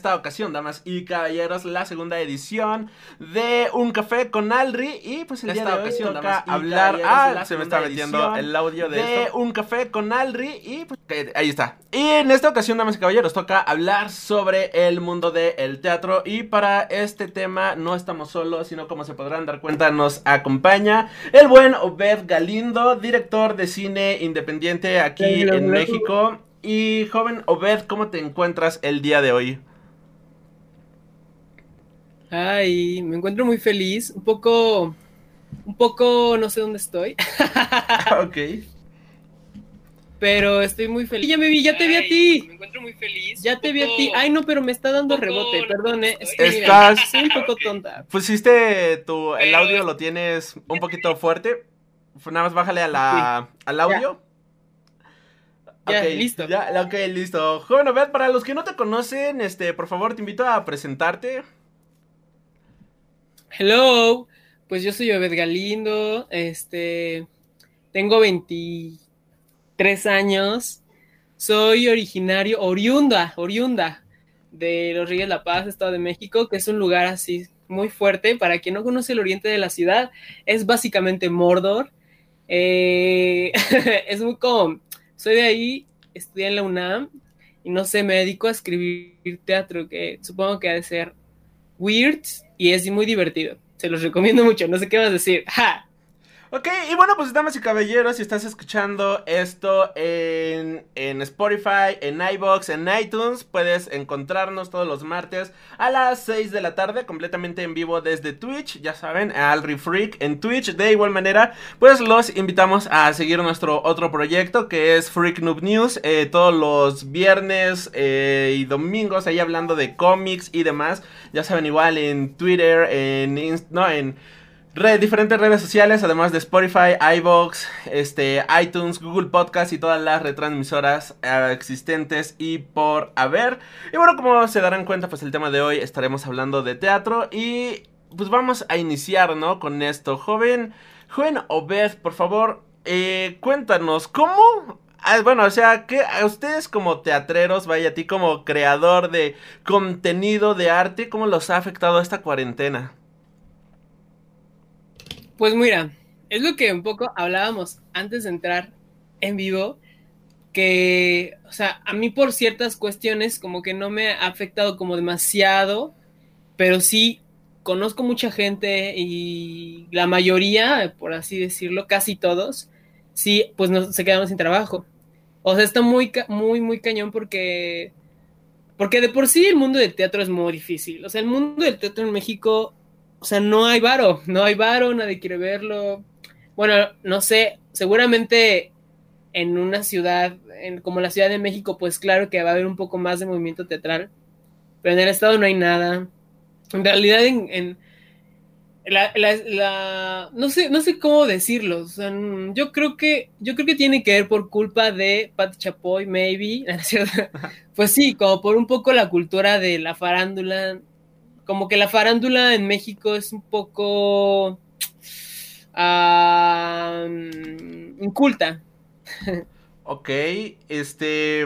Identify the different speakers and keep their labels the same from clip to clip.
Speaker 1: esta ocasión, damas y caballeros, la segunda edición de Un Café con Alri. Y pues en esta ocasión toca hablar. Ah, se me está metiendo el audio de, Un Café con Alri. Y pues ahí está. Y en esta ocasión, damas y caballeros, toca hablar sobre el mundo del teatro. Y para este tema no estamos solos, sino como se podrán dar cuenta, nos acompaña el buen Obed Galindo, director de cine independiente aquí en México. Y joven Obed, ¿cómo te encuentras el día de hoy?
Speaker 2: Ay, me encuentro muy feliz, un poco, un poco, no sé dónde estoy.
Speaker 1: ok.
Speaker 2: Pero estoy muy feliz. Ya me vi, ya te vi a ti. Me encuentro muy feliz. Ya te vi a ti. Ay, no, pero me está dando rebote, perdón. Eh.
Speaker 1: Estás.
Speaker 2: Soy un poco tonta.
Speaker 1: Pusiste tu. El audio lo tienes un poquito fuerte. Nada más bájale a la, al audio.
Speaker 2: Ya, listo.
Speaker 1: Ya, ok, listo. Joven Obed, para los que no te conocen, este, por favor, te invito a presentarte.
Speaker 2: Hello, pues yo soy Obed Galindo, este, tengo 23 años, soy originario, oriunda, oriunda de Los Ríos La Paz, Estado de México, que es un lugar así muy fuerte. Para quien no conoce el oriente de la ciudad, es básicamente Mordor. Eh, es muy como soy de ahí, estudié en la UNAM y no sé, me dedico a escribir teatro, que supongo que ha de ser weird y es muy divertido. Se los recomiendo mucho, no sé qué vas a decir. ¡Ja!
Speaker 1: Ok, y bueno, pues damas y caballeros, si estás escuchando esto en, en Spotify, en iBox, en iTunes, puedes encontrarnos todos los martes a las 6 de la tarde, completamente en vivo desde Twitch, ya saben, Alri Freak en Twitch. De igual manera, pues los invitamos a seguir nuestro otro proyecto que es Freak Noob News, eh, todos los viernes eh, y domingos, ahí hablando de cómics y demás. Ya saben, igual en Twitter, en... no, en diferentes redes sociales, además de Spotify, iVoox, este, iTunes, Google Podcast y todas las retransmisoras eh, existentes y por haber. Y bueno, como se darán cuenta, pues el tema de hoy estaremos hablando de teatro y pues vamos a iniciar, ¿no? Con esto. Joven, joven Obed, por favor, eh, cuéntanos, ¿cómo ah, bueno, o sea, que a ustedes como teatreros, vaya a ti como creador de contenido de arte, ¿cómo los ha afectado esta cuarentena?
Speaker 2: Pues mira, es lo que un poco hablábamos antes de entrar en vivo, que, o sea, a mí por ciertas cuestiones como que no me ha afectado como demasiado, pero sí conozco mucha gente y la mayoría, por así decirlo, casi todos, sí, pues no, se quedaron sin trabajo. O sea, está muy, muy, muy cañón porque, porque de por sí el mundo del teatro es muy difícil. O sea, el mundo del teatro en México o sea, no hay varo, no hay varo, nadie quiere verlo. Bueno, no sé, seguramente en una ciudad como la Ciudad de México, pues claro que va a haber un poco más de movimiento teatral, pero en el estado no hay nada. En realidad, en, la, no sé, no sé cómo decirlo. O sea, yo creo que, yo creo que tiene que ver por culpa de Pat Chapoy, maybe, Pues sí, como por un poco la cultura de la farándula, como que la farándula en México es un poco inculta.
Speaker 1: Ok, este...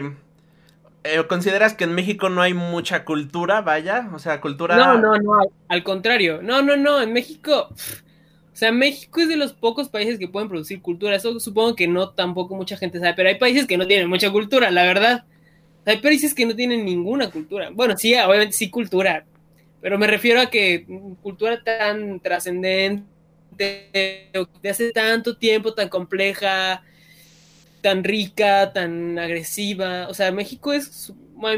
Speaker 1: Eh, ¿Consideras que en México no hay mucha cultura, vaya? O sea, cultura...
Speaker 2: No, no, no, al contrario. No, no, no, en México... O sea, México es de los pocos países que pueden producir cultura. Eso supongo que no tampoco mucha gente sabe, pero hay países que no tienen mucha cultura, la verdad. Hay países que no tienen ninguna cultura. Bueno, sí, obviamente sí cultura, pero me refiero a que cultura tan trascendente, de hace tanto tiempo, tan compleja, tan rica, tan agresiva. O sea, México es.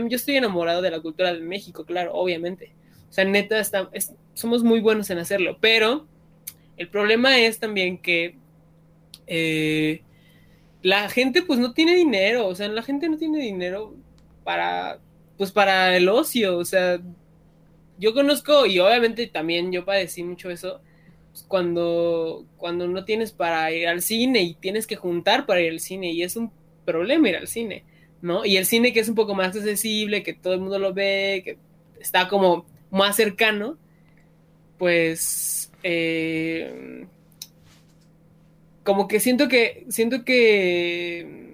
Speaker 2: yo estoy enamorado de la cultura de México, claro, obviamente. O sea, neta, está, somos muy buenos en hacerlo. Pero el problema es también que eh, la gente, pues, no tiene dinero. O sea, la gente no tiene dinero para. Pues para el ocio. O sea, yo conozco, y obviamente también yo padecí mucho eso, pues, cuando, cuando no tienes para ir al cine y tienes que juntar para ir al cine, y es un problema ir al cine, ¿no? Y el cine que es un poco más accesible, que todo el mundo lo ve, que está como más cercano, pues eh, como que siento que siento que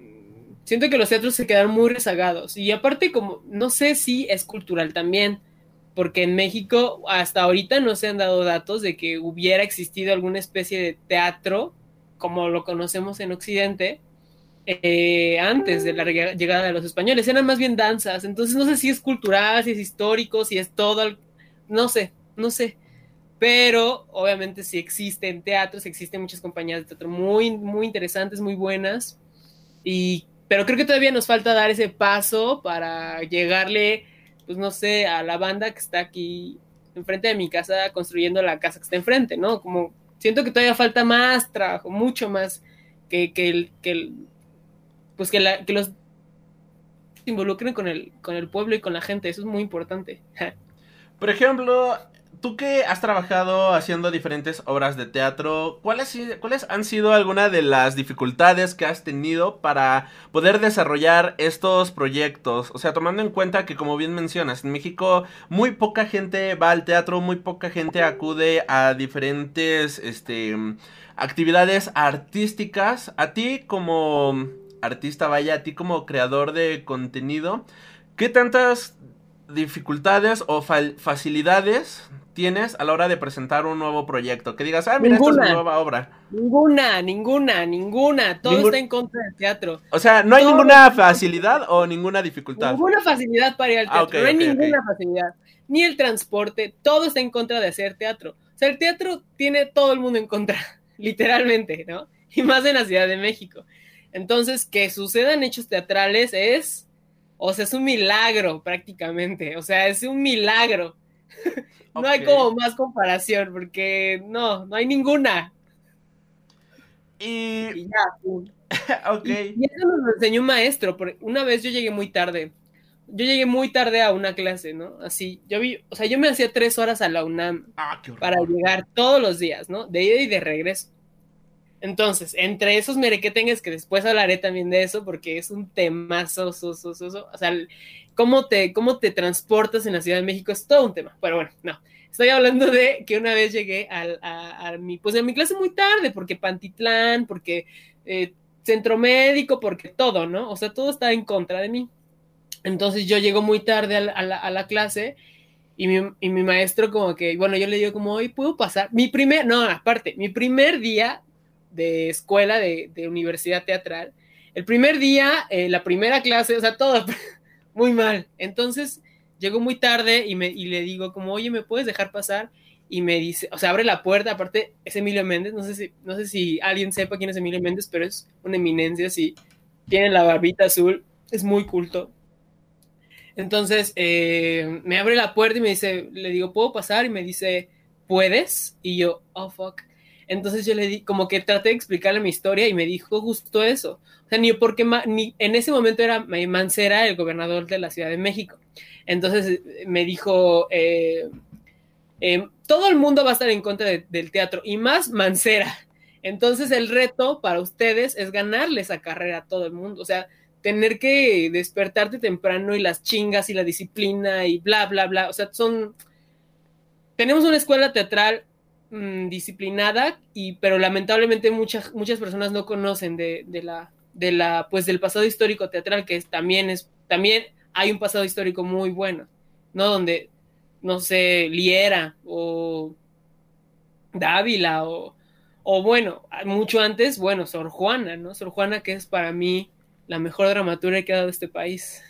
Speaker 2: siento que los teatros se quedaron muy rezagados. Y aparte, como, no sé si es cultural también, porque en México hasta ahorita no se han dado datos de que hubiera existido alguna especie de teatro, como lo conocemos en Occidente, eh, antes de la llegada de los españoles. Eran más bien danzas. Entonces no sé si es cultural, si es histórico, si es todo. No sé, no sé. Pero obviamente sí existen teatros, existen muchas compañías de teatro muy, muy interesantes, muy buenas. Y pero creo que todavía nos falta dar ese paso para llegarle, pues no sé, a la banda que está aquí enfrente de mi casa construyendo la casa que está enfrente, ¿no? Como siento que todavía falta más trabajo, mucho más que, que, el, que pues que, la, que los involucren con el, con el pueblo y con la gente, eso es muy importante.
Speaker 1: Por ejemplo, tú que has trabajado haciendo diferentes obras de teatro, ¿cuáles, ¿cuáles han sido algunas de las dificultades que has tenido para poder desarrollar estos proyectos? O sea, tomando en cuenta que, como bien mencionas, en México muy poca gente va al teatro, muy poca gente acude a diferentes este, actividades artísticas. A ti como artista, vaya, a ti como creador de contenido, ¿qué tantas dificultades o facilidades tienes a la hora de presentar un nuevo proyecto? Que digas, ah, mira, esta es una nueva obra.
Speaker 2: Ninguna, ninguna, ninguna. Todo está en contra del teatro.
Speaker 1: O sea, ¿no hay ninguna facilidad o ninguna dificultad?
Speaker 2: Ninguna facilidad para ir al ah, teatro. no hay ninguna facilidad. Ni el transporte, todo está en contra de hacer teatro. O sea, el teatro tiene todo el mundo en contra, literalmente, ¿no? Y más en la Ciudad de México. Entonces, que sucedan hechos teatrales es, o sea, es un milagro prácticamente. O sea, es un milagro. no hay como más comparación, porque no, no hay ninguna.
Speaker 1: Y,
Speaker 2: ya. ok. Y, eso nos enseñó un maestro. Porque una vez yo llegué muy tarde. Yo llegué muy tarde a una clase, ¿no? Así, yo vi, o sea, yo me hacía tres horas a la UNAM
Speaker 1: ah,
Speaker 2: para llegar todos los días, ¿no? De ida y de regreso. Entonces, entre esos merequetengues, que después hablaré también de eso, porque es un temazo, so, so, so, o sea, cómo te, cómo te transportas en la Ciudad de México es todo un tema. Pero bueno, no. Estoy hablando de que una vez llegué a, mi, pues a mi clase muy tarde, porque Pantitlán, porque eh, centro médico, porque todo, ¿no? O sea, todo está en contra de mí. Entonces yo llego muy tarde a la, clase y mi, y mi, maestro como que, bueno, yo le digo como, hoy puedo pasar. Mi primer, no, aparte, mi primer día de escuela, de, universidad teatral. El primer día, eh, la primera clase, o sea, todo muy mal. Entonces, llegó muy tarde y, me, y le digo como, oye, ¿me puedes dejar pasar? Y me dice, o sea, abre la puerta, aparte es Emilio Méndez, no sé si, no sé si alguien sepa quién es Emilio Méndez, pero es una eminencia, sí, tiene la barbita azul, es muy culto. Entonces, eh, me abre la puerta y me dice, le digo, ¿puedo pasar? Y me dice, ¿puedes? Y yo, oh, fuck. Entonces yo le di, como que traté de explicarle mi historia y me dijo justo eso. O sea, ni porque ni, en ese momento era Mancera el gobernador de la Ciudad de México. Entonces eh, me dijo, eh, eh, todo el mundo va a estar en contra del teatro y más Mancera. Entonces el reto para ustedes es ganarle esa carrera a todo el mundo. O sea, tener que despertarte temprano y las chingas y la disciplina y bla, bla, bla. O sea, son... Tenemos una escuela teatral Mm, disciplinada, y, pero lamentablemente muchas, muchas personas no conocen de, la, de la, pues del pasado histórico teatral, que también es, también hay un pasado histórico muy bueno, ¿no? Donde, no sé, Liera o Dávila o, o bueno, mucho antes, bueno, Sor Juana, ¿no? Sor Juana que es para mí la mejor dramaturga que ha dado este país.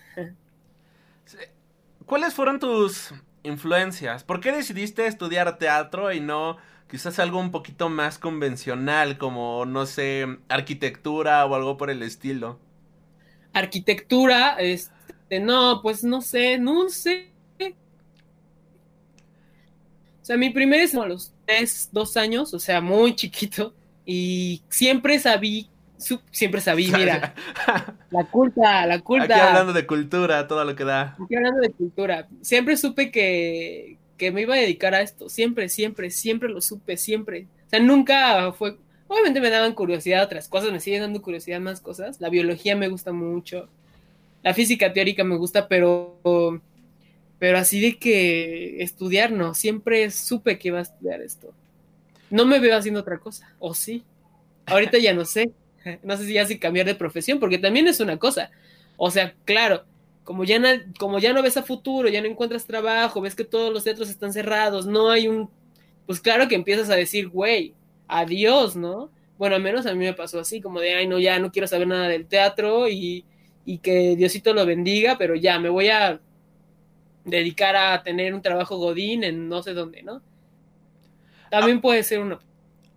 Speaker 1: ¿Cuáles fueron tus influencias? ¿Por qué decidiste estudiar teatro y no quizás algo un poquito más convencional, como, no sé, arquitectura o algo por el estilo.
Speaker 2: Arquitectura, este, no, pues no sé, no sé. O sea, mi primer es a los tres, dos años, o sea, muy chiquito, y siempre sabí, siempre sabí, mira, la culta, la culta.
Speaker 1: Aquí hablando de cultura, todo lo que da.
Speaker 2: Aquí hablando de cultura, siempre supe que, que me iba a dedicar a esto. Siempre, siempre, siempre lo supe, siempre. O sea, nunca fue. Obviamente me daban curiosidad otras cosas, me siguen dando curiosidad más cosas. La biología me gusta mucho. La física teórica me gusta, pero. Pero así de que estudiar, no. Siempre supe que iba a estudiar esto. No me veo haciendo otra cosa. O sí. Ahorita ya no sé. no sé si ya si cambiar de profesión, porque también es una cosa. O sea, claro, como ya, como ya no ves a futuro, ya no encuentras trabajo, ves que todos los teatros están cerrados, no hay un... Pues claro que empiezas a decir, güey, adiós, ¿no? Bueno, al menos a mí me pasó así, como de, ay, no, ya no quiero saber nada del teatro y, y que Diosito lo bendiga, pero ya me voy a dedicar a tener un trabajo godín en no sé dónde, ¿no? También puede ser una...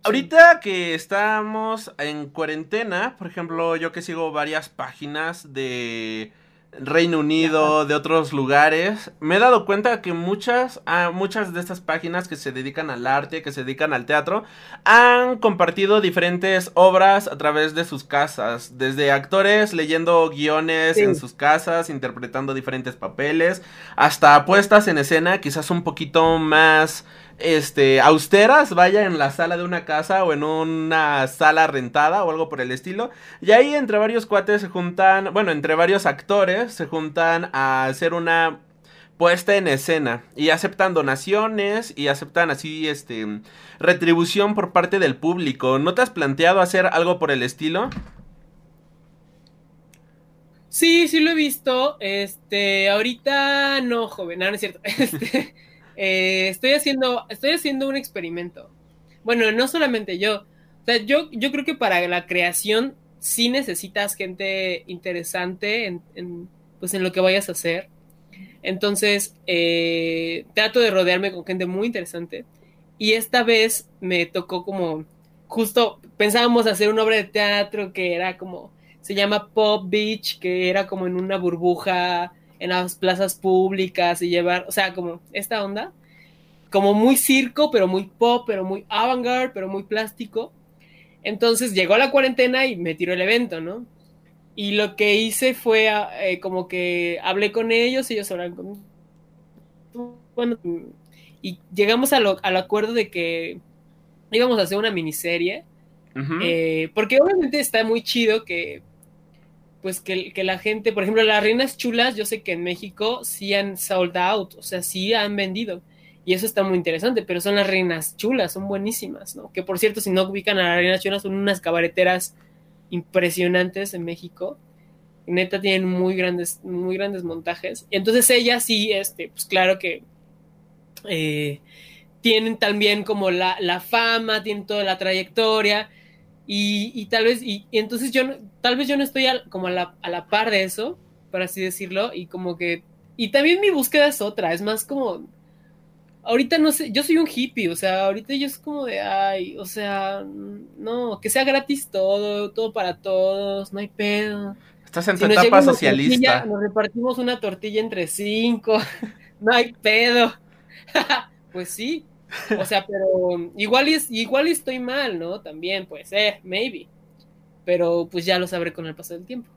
Speaker 1: Ahorita que estamos en cuarentena, por ejemplo, yo que sigo varias páginas de Reino Unido, de otros lugares, me he dado cuenta que muchas, ah, muchas de estas páginas que se dedican al arte, que se dedican al teatro, han compartido diferentes obras a través de sus casas, desde actores leyendo guiones en sus casas, interpretando diferentes papeles, hasta puestas en escena, quizás un poquito más este, austeras, vaya en la sala de una casa o en una sala rentada o algo por el estilo. Y ahí entre varios cuates se juntan, bueno, entre varios actores se juntan a hacer una puesta en escena y aceptan donaciones y aceptan así este retribución por parte del público. ¿No te has planteado hacer algo por el estilo?
Speaker 2: Sí, sí lo he visto. Este, ahorita no, joven, no, no es cierto. Este, eh, estoy, haciendo, estoy haciendo un experimento. Bueno, no solamente yo. O sea, yo, yo creo que para la creación sí necesitas gente interesante en, pues en lo que vayas a hacer. Entonces, eh, trato de rodearme con gente muy interesante. Y esta vez me tocó como, justo pensábamos hacer una obra de teatro que era como, se llama Pop Beach, que era como en una burbuja en las plazas públicas y llevar, o sea, como esta onda, como muy circo, pero muy pop, pero muy avant-garde, pero muy plástico. Entonces llegó la cuarentena y me tiró el evento, ¿no? Y lo que hice fue eh, como que hablé con ellos, ellos hablan con... Bueno, y llegamos al acuerdo de que íbamos a hacer una miniserie. Eh, porque obviamente está muy chido que pues que, la gente, por ejemplo, las reinas chulas, yo sé que en México sí han sold out, o sea, sí han vendido. Y eso está muy interesante, pero son las reinas chulas, son buenísimas, ¿no? Que por cierto, si no ubican a las reinas chulas, son unas cabareteras impresionantes en México. Neta tienen muy grandes, muy grandes montajes. Entonces ellas sí, este, pues claro que eh, tienen también como la, la fama, tienen toda la trayectoria y, tal vez, y, entonces yo, tal vez yo no estoy como a la, a la par de eso, por así decirlo, y como que, y también mi búsqueda es otra, es más como, ahorita no sé, yo soy un hippie, o sea, ahorita yo es como de, ay, o sea, no, que sea gratis todo, todo para todos, no hay pedo.
Speaker 1: Estás en tu etapa socialista.
Speaker 2: nos repartimos una tortilla entre cinco, no hay pedo. pues sí, o sea, pero igual, es, igual estoy mal, ¿no? También, pues, eh, maybe. Pero pues ya lo sabré con el paso del tiempo.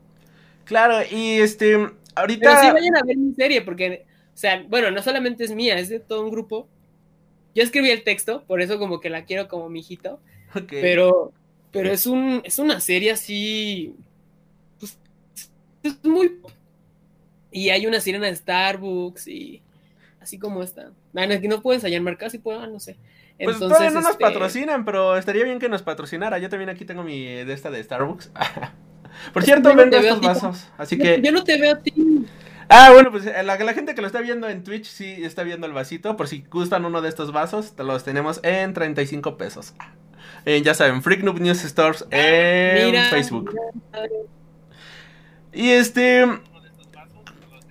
Speaker 1: Claro, y este, ahorita...
Speaker 2: Pero sí vayan a ver mi serie, porque, o sea, bueno, no solamente es mía, es de todo un grupo. Yo escribí el texto, por eso como que la quiero como mi hijito. Pero, pero es, un, es una serie así... Pues, es muy... Y hay una sirena de Starbucks y así como está. Bueno, que no puedes hallar marcas y puedo, ah, no sé.
Speaker 1: Pues todavía no nos este, patrocinan, pero estaría bien que nos patrocinara. Yo también aquí tengo mi de esta de Starbucks. Por cierto, vendo estos vasos, así que...
Speaker 2: Yo no te veo a ti.
Speaker 1: Ah, bueno, pues eh, la, la, gente que lo está viendo en Twitch sí está viendo el vasito. Por si gustan uno de estos vasos, los tenemos en 35 pesos. ya saben, Freak Noob News Stores en Facebook. Y este...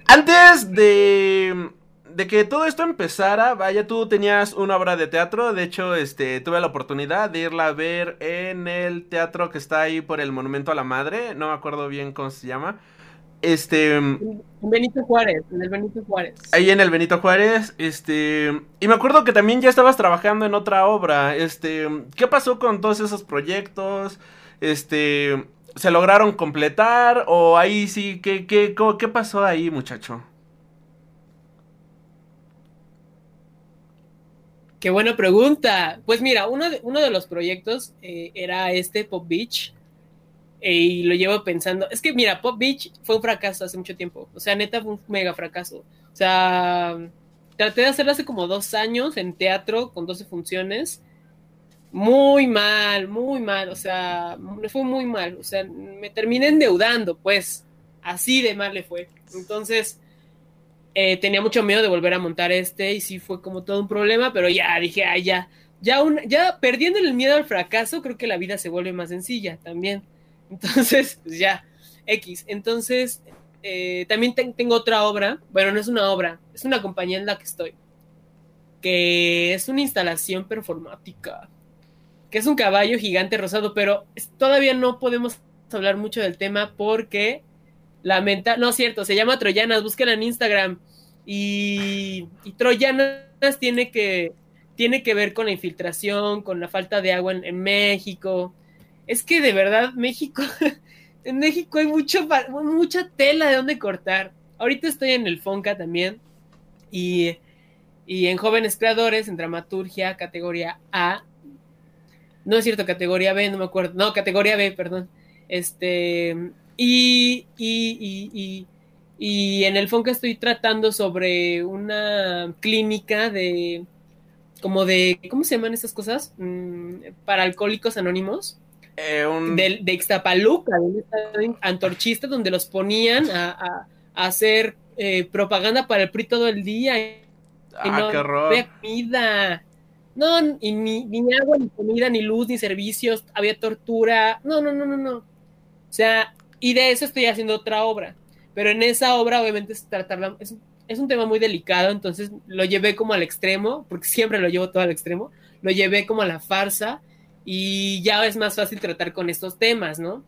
Speaker 1: Antes de de que todo esto empezara, vaya, tú tenías una obra de teatro, de hecho, este, tuve la oportunidad de irla a ver en el teatro que está ahí por el Monumento a la Madre, no me acuerdo bien cómo se llama. Este.
Speaker 2: Benito Juárez, en el Benito Juárez.
Speaker 1: Ahí en el Benito Juárez, este. Y me acuerdo que también ya estabas trabajando en otra obra. Este. ¿Qué pasó con todos esos proyectos? Este. ¿Se lograron completar? ¿O ahí sí? ¿Qué, qué, qué pasó ahí, muchacho?
Speaker 2: Qué buena pregunta. Pues mira, uno de, uno de los proyectos eh, era este Pop Beach. Eh, y lo llevo pensando. Es que mira, Pop Beach fue un fracaso hace mucho tiempo. O sea, neta fue un mega fracaso. O sea, traté de hacerlo hace como dos años en teatro con 12 funciones. Muy mal, muy mal, o sea, me fue muy mal, o sea, me terminé endeudando, pues, así de mal le fue. Entonces, eh, tenía mucho miedo de volver a montar este y sí fue como todo un problema, pero ya dije, ah, ya, ya, un, ya perdiendo el miedo al fracaso, creo que la vida se vuelve más sencilla también. Entonces, pues ya, X. Entonces, eh, también tengo otra obra, bueno, no es una obra, es una compañía en la que estoy, que es una instalación performática, que es un caballo gigante rosado, pero todavía no podemos hablar mucho del tema porque lamenta, no cierto, se llama Troyanas, búsquela en Instagram y, y Troyanas tiene que tiene que ver con la infiltración, con la falta de agua en, México. Es que de verdad México, en México hay mucho, mucha tela de donde cortar. Ahorita estoy en el Fonca también y, y en jóvenes creadores, en dramaturgia, categoría A. No es cierto, categoría B, no me acuerdo. No, categoría B, perdón. Este, y, y, y, y en el Fonca estoy tratando sobre una clínica de como de, ¿cómo se llaman estas cosas? Mm, para alcohólicos anónimos. Eh, de, de Ixtapaluca, de antorchista, donde los ponían a, hacer eh, propaganda para el PRI todo el día. Y
Speaker 1: ah, no, qué horror.
Speaker 2: comida. No, y ni, ni agua, ni comida, ni luz, ni servicios, había tortura. No, no, no, no, no. O sea, y de eso estoy haciendo otra obra. Pero en esa obra, obviamente, es tratar es es un tema muy delicado, entonces lo llevé como al extremo, porque siempre lo llevo todo al extremo, lo llevé como a la farsa y ya es más fácil tratar con estos temas, ¿no?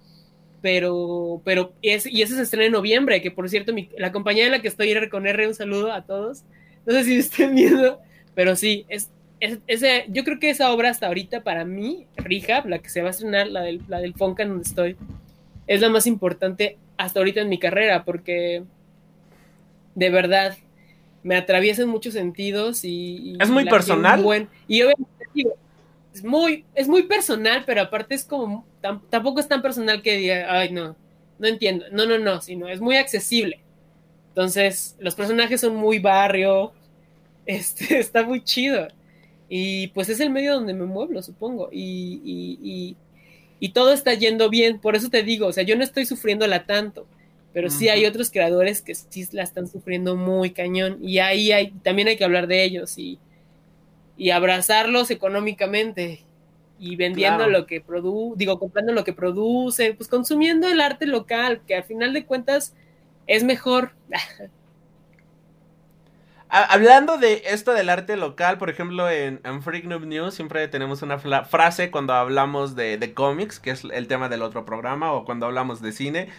Speaker 2: Pero, pero, es, y ese se estrena en noviembre, que por cierto, la compañía en la que estoy, R con R, un saludo a todos. No sé si estén viendo, pero sí, es, ese, yo creo que esa obra hasta ahorita para mí, Rehab, la que se va a estrenar, la del, la del Fonca en donde estoy, es la más importante hasta ahorita en mi carrera, porque de verdad, me atraviesa en muchos sentidos y...
Speaker 1: ¿Es muy personal?
Speaker 2: y obviamente digo, es muy, es muy personal, pero aparte es como, tampoco es tan personal que diga, ay, no, no entiendo, no, no, no, sino es muy accesible. Entonces, los personajes son muy barrio, este, está muy chido. Y pues es el medio donde me muevo, supongo. Y, y, y, y, todo está yendo bien. Por eso te digo, o sea, yo no estoy sufriéndola tanto pero sí hay otros creadores que sí la están sufriendo muy cañón y ahí hay, también hay que hablar de ellos y, y abrazarlos económicamente y vendiendo lo que produce, digo, comprando lo que produce, pues consumiendo el arte local, que al final de cuentas es mejor.
Speaker 1: Hablando de esto del arte local, por ejemplo, en, en Freak News siempre tenemos una frase cuando hablamos de, de cómics, que es el tema del otro programa, o cuando hablamos de cine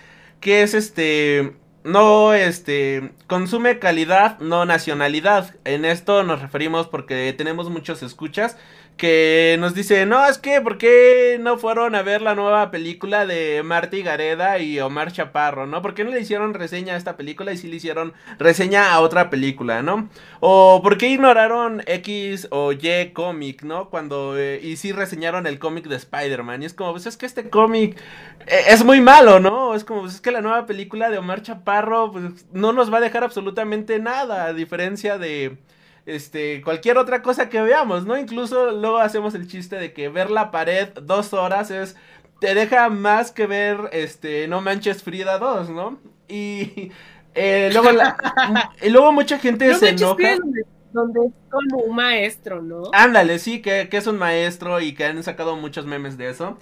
Speaker 1: que es este no este consume calidad, no nacionalidad. En esto nos referimos porque tenemos muchos escuchas que nos dice, no, es que, ¿por qué no fueron a ver la nueva película de Marty Gareda y Omar Chaparro, no? ¿Por qué no le hicieron reseña a esta película y sí le hicieron reseña a otra película, no? O ¿por qué ignoraron X o Y cómic, no? Cuando, eh, y sí reseñaron el cómic de Spider-Man, y es como, pues es que este cómic eh, es muy malo, ¿no? Es como, pues es que la nueva película de Omar Chaparro, pues no nos va a dejar absolutamente nada, a diferencia de este, cualquier otra cosa que veamos, ¿no? Incluso luego hacemos el chiste de que ver la pared dos horas es, te deja más que ver, este, No Manches Frida 2, ¿no? Y eh, luego, y luego mucha gente se enoja.
Speaker 2: Donde, es como un maestro, ¿no?
Speaker 1: Ándale, sí, que, que es un maestro y que han sacado muchos memes de eso.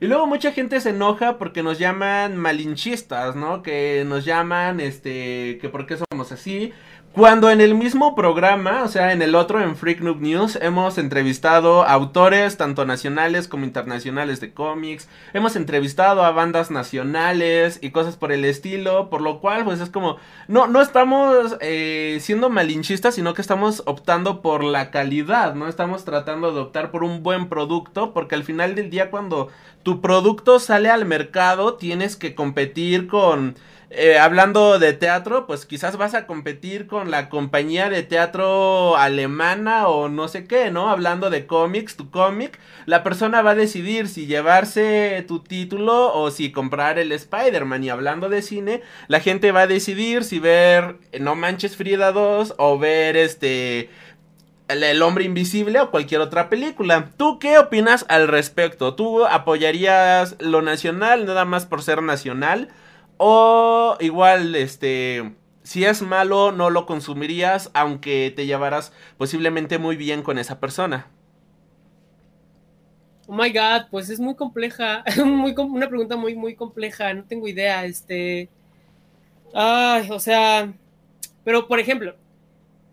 Speaker 1: Y luego mucha gente se enoja porque nos llaman malinchistas, ¿no? Que nos llaman, este, que por qué somos así. Cuando en el mismo programa, o sea, en el otro, en Freak Noob News, hemos entrevistado autores tanto nacionales como internacionales de cómics, hemos entrevistado a bandas nacionales y cosas por el estilo, por lo cual, pues es como, no, no estamos eh, siendo malinchistas, sino que estamos optando por la calidad, ¿no? Estamos tratando de optar por un buen producto, porque al final del día, cuando tu producto sale al mercado, tienes que competir con eh, hablando de teatro, pues quizás vas a competir con la compañía de teatro alemana o no sé qué, ¿no? Hablando de cómics, tu cómic, la persona va a decidir si llevarse tu título o si comprar el Spider-Man. Y hablando de cine, la gente va a decidir si ver No Manches Frida 2 o ver este el, Hombre Invisible o cualquier otra película. ¿Tú qué opinas al respecto? ¿Tú apoyarías lo nacional nada más por ser nacional? ¿O igual, este, si es malo, no lo consumirías aunque te llevaras posiblemente muy bien con esa persona?
Speaker 2: Oh my god, pues es muy compleja, muy, una pregunta muy, muy compleja, no tengo idea, este... Ay, o sea, pero por ejemplo,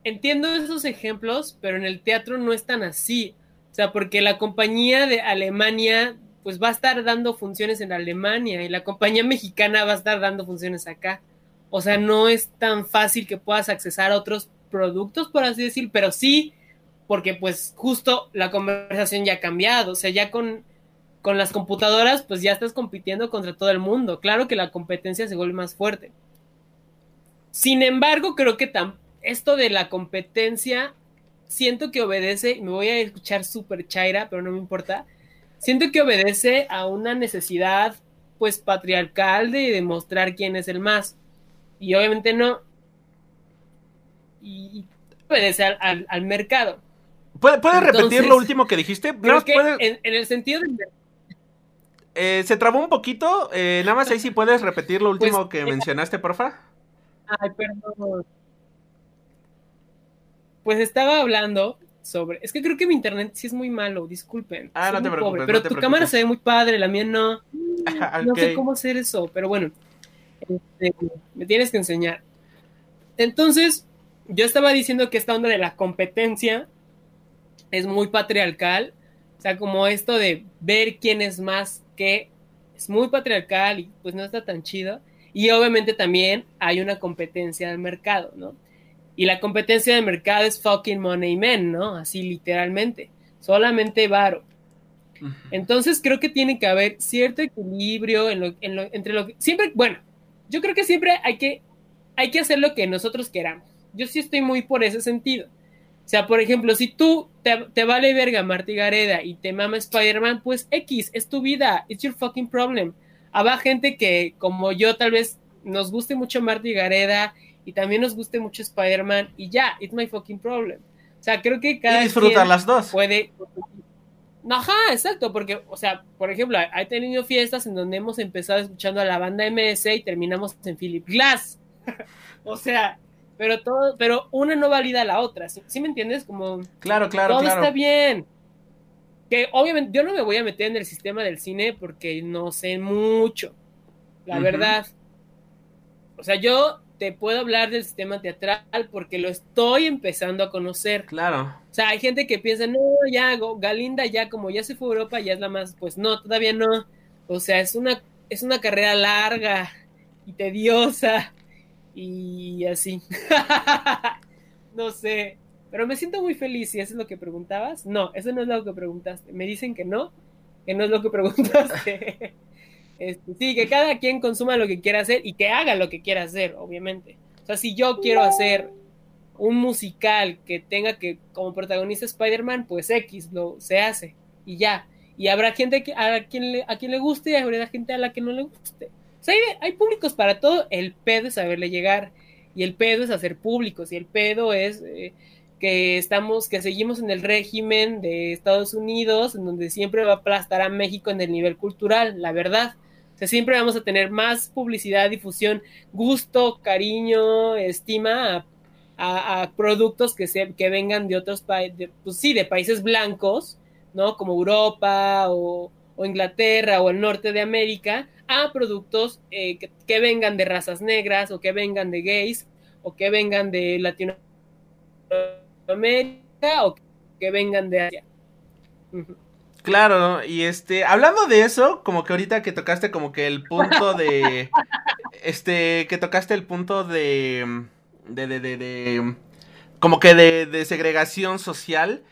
Speaker 2: entiendo esos ejemplos, pero en el teatro no es tan así. O sea, porque la compañía de Alemania, pues va a estar dando funciones en Alemania y la compañía mexicana va a estar dando funciones acá. O sea, no es tan fácil que puedas accesar a otros productos, por así decir, pero sí, porque pues justo la conversación ya ha cambiado. O sea, ya con, con las computadoras, pues ya estás compitiendo contra todo el mundo. Claro que la competencia se vuelve más fuerte. Sin embargo, creo que esto de la competencia, siento que obedece, me voy a escuchar súper chaira, pero no me importa, siento que obedece a una necesidad, pues, patriarcal de demostrar quién es el más. Y obviamente no. Y, obedece al, mercado.
Speaker 1: ¿Puedes repetir lo último que dijiste?
Speaker 2: Creo que en, el sentido de...
Speaker 1: Eh, se trabó un poquito, eh, nada más ahí si puedes repetir lo pues, último que mencionaste, porfa.
Speaker 2: Ay, perdón pues estaba hablando sobre. Es que creo que mi internet sí es muy malo, disculpen.
Speaker 1: Ah, no te preocupes.
Speaker 2: pero
Speaker 1: tu
Speaker 2: cámara se ve muy padre, la mía no. No sé cómo hacer eso, pero bueno. Este, me tienes que enseñar. Entonces, yo estaba diciendo que esta onda de la competencia es muy patriarcal. O sea, como esto de ver quién es más que es muy patriarcal y pues no está tan chido. Y obviamente también hay una competencia del mercado, ¿no? Y la competencia de mercado es fucking money men, ¿no? Así literalmente. Solamente varo. Entonces creo que tiene que haber cierto equilibrio en lo, entre lo que... Siempre, bueno, yo creo que siempre hay que, hay que hacer lo que nosotros queramos. Yo sí estoy muy por ese sentido. O sea, por ejemplo, si tú te, vale verga Marty Gareda y te mama Spider-Man, pues X, es tu vida, it's your fucking problem. Habrá gente que, como yo, tal vez nos guste mucho Marty Gareda y también nos guste mucho Spider-Man y ya, it's my fucking problem. O sea, creo que cada
Speaker 1: y disfrutar las dos.
Speaker 2: Puede Ajá, exacto, porque, o sea, por ejemplo, hay tenido fiestas en donde hemos empezado escuchando a la banda MS y terminamos en Philip Glass. o sea, pero todo, pero una no valida a la otra, ¿sí, me entiendes? Como
Speaker 1: Claro, claro,
Speaker 2: todo está bien. Que obviamente yo no me voy a meter en el sistema del cine porque no sé mucho, la verdad. O sea, yo te puedo hablar del sistema teatral porque lo estoy empezando a conocer.
Speaker 1: Claro.
Speaker 2: O sea, hay gente que piensa, no, ya, Galinda ya, como ya se fue a Europa, ya es la más, pues no, todavía no. O sea, es una, es una carrera larga y tediosa y así. no sé, pero me siento muy feliz si eso es lo que preguntabas. No, eso no es lo que preguntaste. Me dicen que no, que no es lo que preguntaste. Este, sí, que cada quien consuma lo que quiera hacer y que haga lo que quiera hacer, obviamente. O sea, si yo quiero hacer un musical que tenga que como protagonista Spider-Man, pues X lo se hace y ya. Y habrá gente que, a quien le, a quien le guste y habrá gente a la que no le guste. O sea, hay, públicos para todo. El pedo es saberle llegar y el pedo es hacer públicos y el pedo es eh, que estamos, que seguimos en el régimen de Estados Unidos, en donde siempre va a aplastar a México en el nivel cultural, la verdad. O sea, siempre vamos a tener más publicidad, difusión, gusto, cariño, estima a, productos que, se, que vengan de otros países, pues sí, de países blancos, ¿no? Como Europa o, Inglaterra o el norte de América, a productos eh, que, vengan de razas negras o que vengan de gays o que vengan de Latinoamérica o que vengan de Asia.
Speaker 1: Claro, y este, hablando de eso, como que ahorita que tocaste como que el punto de, este, que tocaste el punto de, de, de, de, como que de, de segregación social.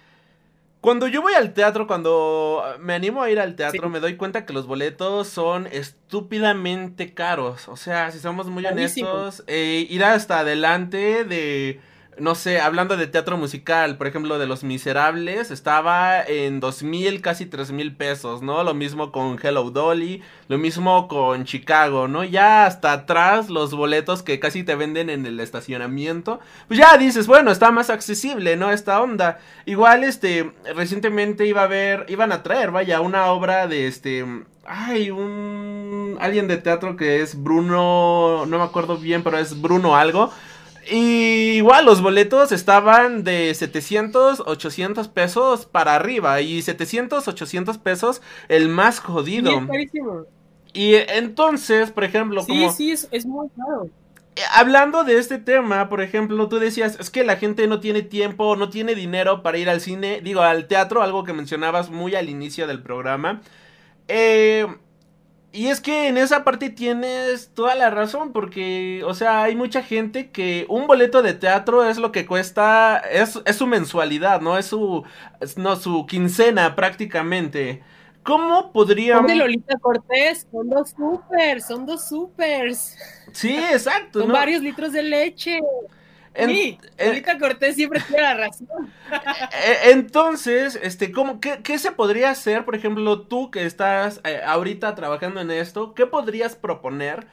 Speaker 1: Cuando yo voy al teatro, cuando me animo a ir al teatro, me doy cuenta que los boletos son estúpidamente caros. O sea, si somos muy honestos, eh, ir hasta adelante de no sé, hablando de teatro musical, por ejemplo, de Los Miserables, estaba en dos mil, casi tres mil pesos, ¿no? Lo mismo con Hello Dolly, lo mismo con Chicago, ¿no? Ya hasta atrás los boletos que casi te venden en el estacionamiento, pues ya dices, bueno, está más accesible, ¿no? Esta onda. Igual, este, recientemente iba a ver, iban a traer, vaya, una obra de este... Ay, un... Alguien de teatro que es Bruno... No me acuerdo bien, pero es Bruno algo y igual los boletos estaban de 700, 800 pesos para arriba. Y 700, 800 pesos el más jodido. Y entonces, por ejemplo,
Speaker 2: sí, sí, es, es muy caro.
Speaker 1: Eh, hablando de este tema, por ejemplo, tú decías, es que la gente no tiene tiempo, no tiene dinero para ir al cine, digo, al teatro, algo que mencionabas muy al inicio del programa. Eh, y es que en esa parte tienes toda la razón, porque, o sea, hay mucha gente que un boleto de teatro es lo que cuesta, es, es su mensualidad, ¿no? Es su, no, su quincena prácticamente. ¿Cómo podríamos...?
Speaker 2: de Lolita Cortés, son dos supers, son dos supers.
Speaker 1: Sí, exacto.
Speaker 2: son varios litros de leche. Sí, Lolita Cortés siempre tiene la razón.
Speaker 1: E, entonces, este, ¿cómo, qué, se podría hacer, por ejemplo, tú que estás eh, ahorita trabajando en esto, qué podrías proponer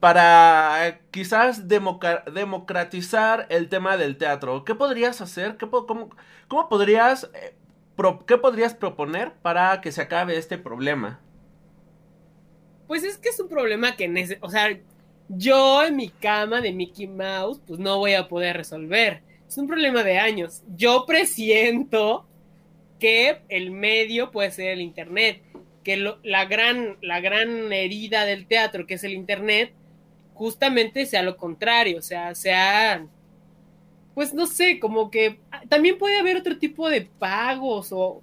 Speaker 1: para quizás democratizar el tema del teatro? ¿Qué podrías hacer? ¿Qué, cómo, cómo, podrías, eh, qué podrías proponer para que se acabe este problema?
Speaker 2: Pues es que es un problema que, o sea, yo en mi cama de Mickey Mouse, pues no voy a poder resolver. Es un problema de años. Yo presiento que el medio puede ser el Internet, que la, gran, la gran herida del teatro, que es el Internet, justamente sea lo contrario, o sea, sea, pues no sé, como que también puede haber otro tipo de pagos o,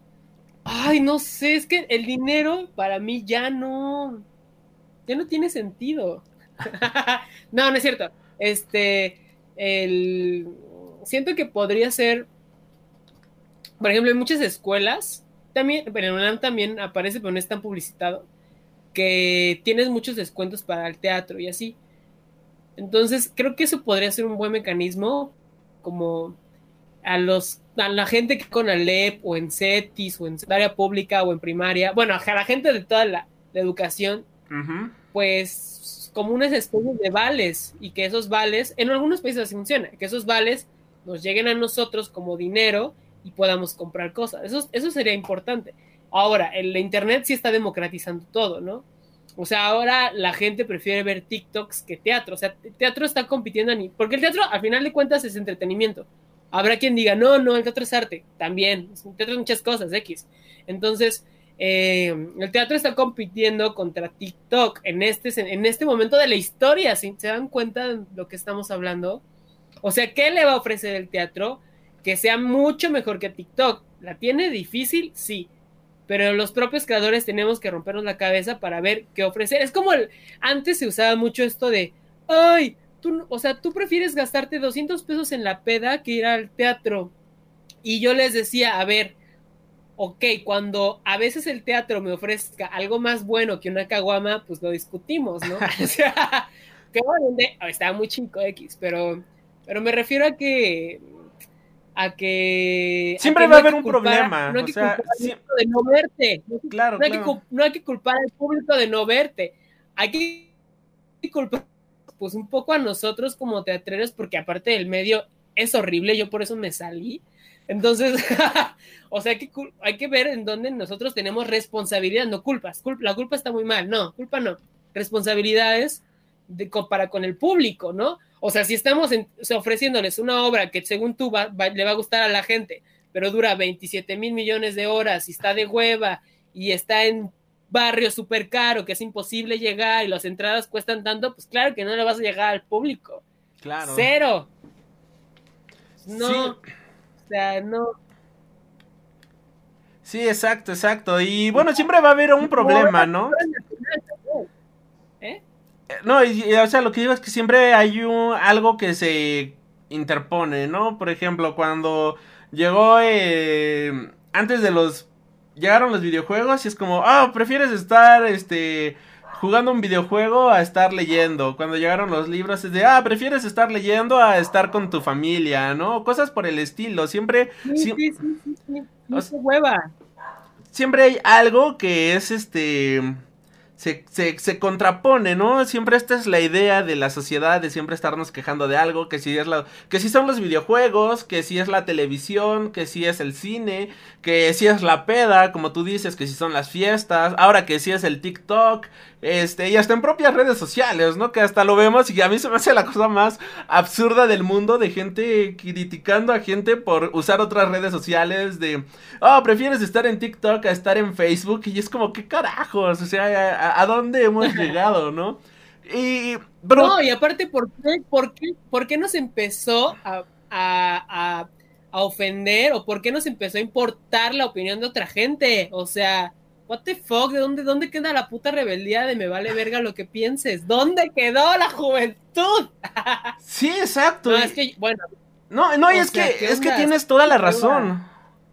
Speaker 2: ay, no sé, es que el dinero para mí ya no, ya no tiene sentido. no, no es cierto. Este, el, siento que podría ser, por ejemplo, en muchas escuelas, también, pero en también aparece, pero no es tan publicitado, que tienes muchos descuentos para el teatro y así. Entonces, creo que eso podría ser un buen mecanismo, como a los a la gente que con Alep o en CETIS o en área pública o en primaria, bueno, a la gente de toda la, educación, pues como unas especies de vales y que esos vales, en algunos países así funciona, que esos vales nos lleguen a nosotros como dinero y podamos comprar cosas. Eso, eso sería importante. Ahora, el Internet sí está democratizando todo, ¿no? O sea, ahora la gente prefiere ver TikToks que teatro. O sea, teatro está compitiendo ni. Porque el teatro, al final de cuentas, es entretenimiento. Habrá quien diga, no, no, el teatro es arte. También. El teatro es muchas cosas, X. Entonces, eh, el teatro está compitiendo contra TikTok en este, en este momento de la historia, ¿se dan cuenta de lo que estamos hablando? O sea, ¿qué le va a ofrecer el teatro? Que sea mucho mejor que TikTok. ¿La tiene difícil? Sí. Pero los propios creadores tenemos que rompernos la cabeza para ver qué ofrecer. Es como el, antes se usaba mucho esto de, ay, tú, o sea, tú prefieres gastarte 200 pesos en la peda que ir al teatro. Y yo les decía, a ver, ok, cuando a veces el teatro me ofrezca algo más bueno que una caguama, pues lo discutimos, ¿no? o sea, que bueno, está muy chico X, pero, pero me refiero a que a que
Speaker 1: siempre va a haber un problema
Speaker 2: no hay que culpar al público de no verte no, claro, hay Que, no hay que culpar al público de no verte. Hay que culpar pues un poco a nosotros como teatreros porque aparte del medio es horrible yo por eso me salí entonces, o sea, hay que, hay que ver en dónde nosotros tenemos responsabilidad, no culpas. la culpa está muy mal, no, culpa no. Responsabilidades de, para con el público, ¿no? O sea, si estamos ofreciéndoles una obra que según tú le va a gustar a la gente, pero dura 27 mil millones de horas y está de hueva y está en barrio súper caro, que es imposible llegar y las entradas cuestan tanto, pues claro que no le vas a llegar al público.
Speaker 1: Claro.
Speaker 2: Cero. No sea, no.
Speaker 1: Sí, exacto, exacto. Y bueno, siempre va a haber un problema, ¿no? ¿Eh? No, y, o sea, lo que digo es que siempre hay un, algo que se interpone, ¿no? Por ejemplo, cuando llegó eh, antes de los llegaron los videojuegos y es como, ah, prefieres estar este jugando un videojuego a estar leyendo. Cuando llegaron los libros es de, ah, prefieres estar leyendo a estar con tu familia, ¿no? Cosas por el estilo. Siempre...
Speaker 2: Sí, sí, sí, sí, sí. hueva.
Speaker 1: Siempre hay algo que es este se, se, contrapone, ¿no? Siempre esta es la idea de la sociedad de siempre estarnos quejando de algo, que si es la, que si son los videojuegos, que si es la televisión, que si es el cine, que si es la peda, como tú dices, que si son las fiestas, ahora que si es el TikTok, este, y hasta en propias redes sociales, ¿no? Que hasta lo vemos y a mí se me hace la cosa más absurda del mundo de gente criticando a gente por usar otras redes sociales de, oh, prefieres estar en TikTok a estar en Facebook y es como, ¿qué carajos? O sea, ¿a, dónde hemos llegado, no?
Speaker 2: Y, No, y aparte, ¿por qué, por qué, por qué nos empezó a, a, a ofender o por qué nos empezó a importar la opinión de otra gente? O sea What the fuck, ¿de dónde, dónde queda la puta rebeldía de me vale verga lo que pienses? ¿Dónde quedó la juventud?
Speaker 1: sí, exacto.
Speaker 2: No, es que, bueno.
Speaker 1: No, no, y es que, es que tienes toda la razón.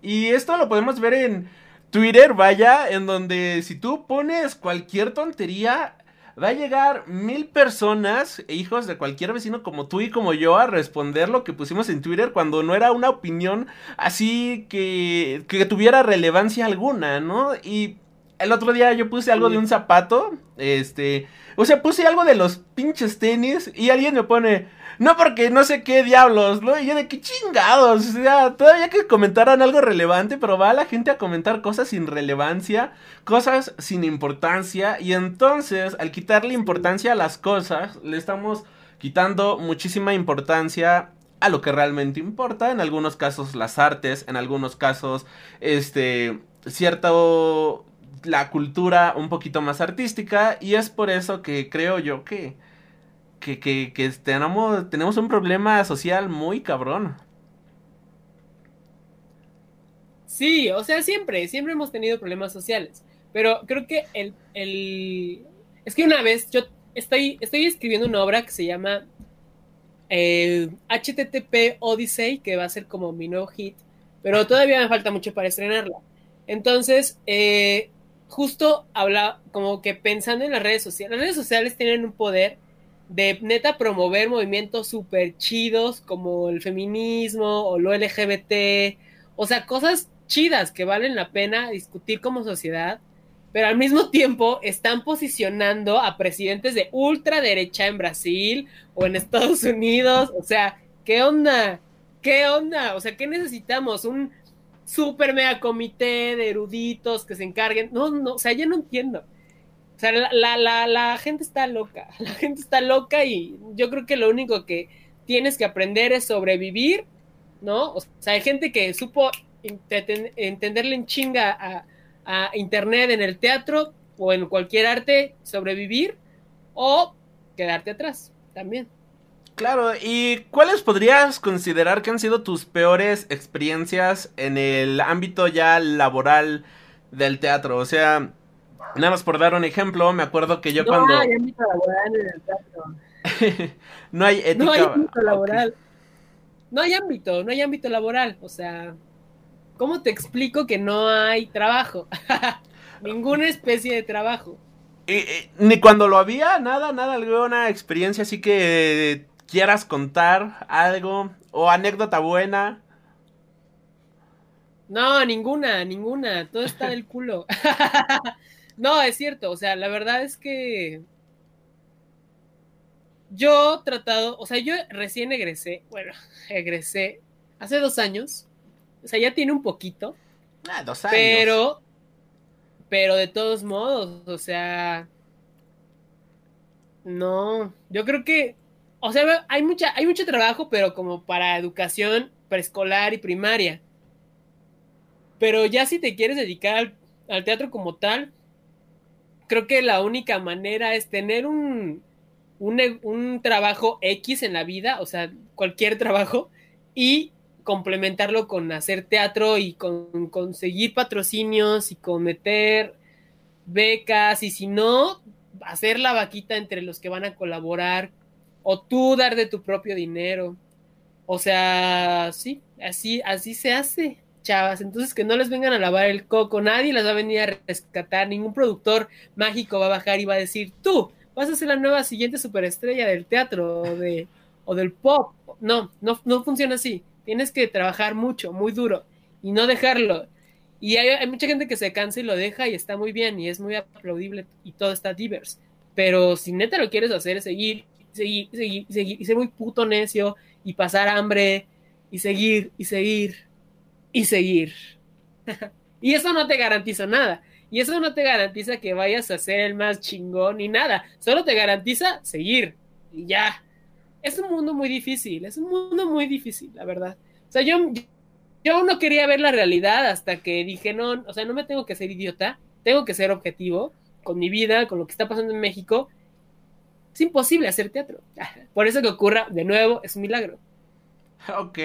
Speaker 1: Y esto lo podemos ver en Twitter, vaya, en donde si tú pones cualquier tontería, va a llegar mil personas, e hijos de cualquier vecino como tú y como yo, a responder lo que pusimos en Twitter cuando no era una opinión así que, que tuviera relevancia alguna, ¿no? Y el otro día yo puse algo de un zapato, este, o sea, puse algo de los pinches tenis y alguien me pone, no porque no sé qué diablos, ¿no? Y yo de qué chingados, o sea, todavía que comentaran algo relevante, pero va la gente a comentar cosas sin relevancia, cosas sin importancia, y entonces al quitarle importancia a las cosas, le estamos quitando muchísima importancia a lo que realmente importa, en algunos casos las artes, en algunos casos, este, cierto la cultura un poquito más artística y es por eso que creo yo que, que, que, tenemos, tenemos un problema social muy cabrón.
Speaker 2: Sí, o sea, siempre, siempre hemos tenido problemas sociales, pero creo que el, el... es que una vez yo estoy, estoy escribiendo una obra que se llama HTTP Odyssey, que va a ser como mi nuevo hit, pero todavía me falta mucho para estrenarla. Entonces, eh, justo habla como que pensando en las redes sociales, las redes sociales tienen un poder de neta promover movimientos súper chidos como el feminismo o lo LGBT, o sea, cosas chidas que valen la pena discutir como sociedad, pero al mismo tiempo están posicionando a presidentes de ultraderecha en Brasil o en Estados Unidos, o sea, ¿qué onda? ¿Qué onda? O sea, ¿qué necesitamos? Un super mega comité de eruditos que se encarguen. No, no, o sea, ya no entiendo. O sea, la, la, la, gente está loca, la gente está loca y yo creo que lo único que tienes que aprender es sobrevivir, ¿no? O sea, hay gente que supo entenderle en chinga a, a Internet en el teatro o en cualquier arte, sobrevivir o quedarte atrás también.
Speaker 1: Claro, ¿y cuáles podrías considerar que han sido tus peores experiencias en el ámbito ya laboral del teatro? O sea, nada más por dar un ejemplo, me acuerdo que yo cuando...
Speaker 2: No hay ámbito laboral en el teatro.
Speaker 1: no hay ética.
Speaker 2: No hay ámbito laboral. No hay ámbito, no hay ámbito laboral. O sea, ¿cómo te explico que no hay trabajo? Ninguna especie de trabajo.
Speaker 1: ni cuando lo había, nada, nada, alguna experiencia así que quieras contar algo o anécdota buena.
Speaker 2: No, ninguna, ninguna. Todo está del culo. no, es cierto. O sea, la verdad es que yo he tratado, o sea, yo recién egresé, bueno, egresé hace dos años. O sea, ya tiene un poquito.
Speaker 1: Ah, dos años.
Speaker 2: Pero, pero de todos modos, o sea, no, yo creo que o sea, hay, mucha, hay mucho trabajo, pero como para educación preescolar y primaria. Pero ya si te quieres dedicar al, teatro como tal, creo que la única manera es tener un, un, trabajo X en la vida, o sea, cualquier trabajo, y complementarlo con hacer teatro y con conseguir patrocinios y con meter becas y si no, hacer la vaquita entre los que van a colaborar o tú dar de tu propio dinero. O sea, sí, así, así se hace, chavas, entonces que no les vengan a lavar el coco, nadie las va a venir a rescatar, ningún productor mágico va a bajar y va a decir, tú vas a ser la nueva siguiente superestrella del teatro o, de, o del pop. No, no, no funciona así. Tienes que trabajar mucho, muy duro y no dejarlo. Y hay, mucha gente que se cansa y lo deja y está muy bien y es muy aplaudible y todo está diverso. Pero si neta lo quieres hacer, es seguir, seguir, seguir, seguir y ser muy puto necio y pasar hambre y seguir y seguir y seguir. y eso no te garantiza nada. Y eso no te garantiza que vayas a ser el más chingón ni nada. Solo te garantiza seguir. Y ya. Es un mundo muy difícil. Es un mundo muy difícil, la verdad. O sea, yo, yo no quería ver la realidad hasta que dije, no, o sea, no me tengo que ser idiota. Tengo que ser objetivo con mi vida, con lo que está pasando en México. Es imposible hacer teatro. Por eso que ocurra de nuevo es un milagro.
Speaker 1: Ok.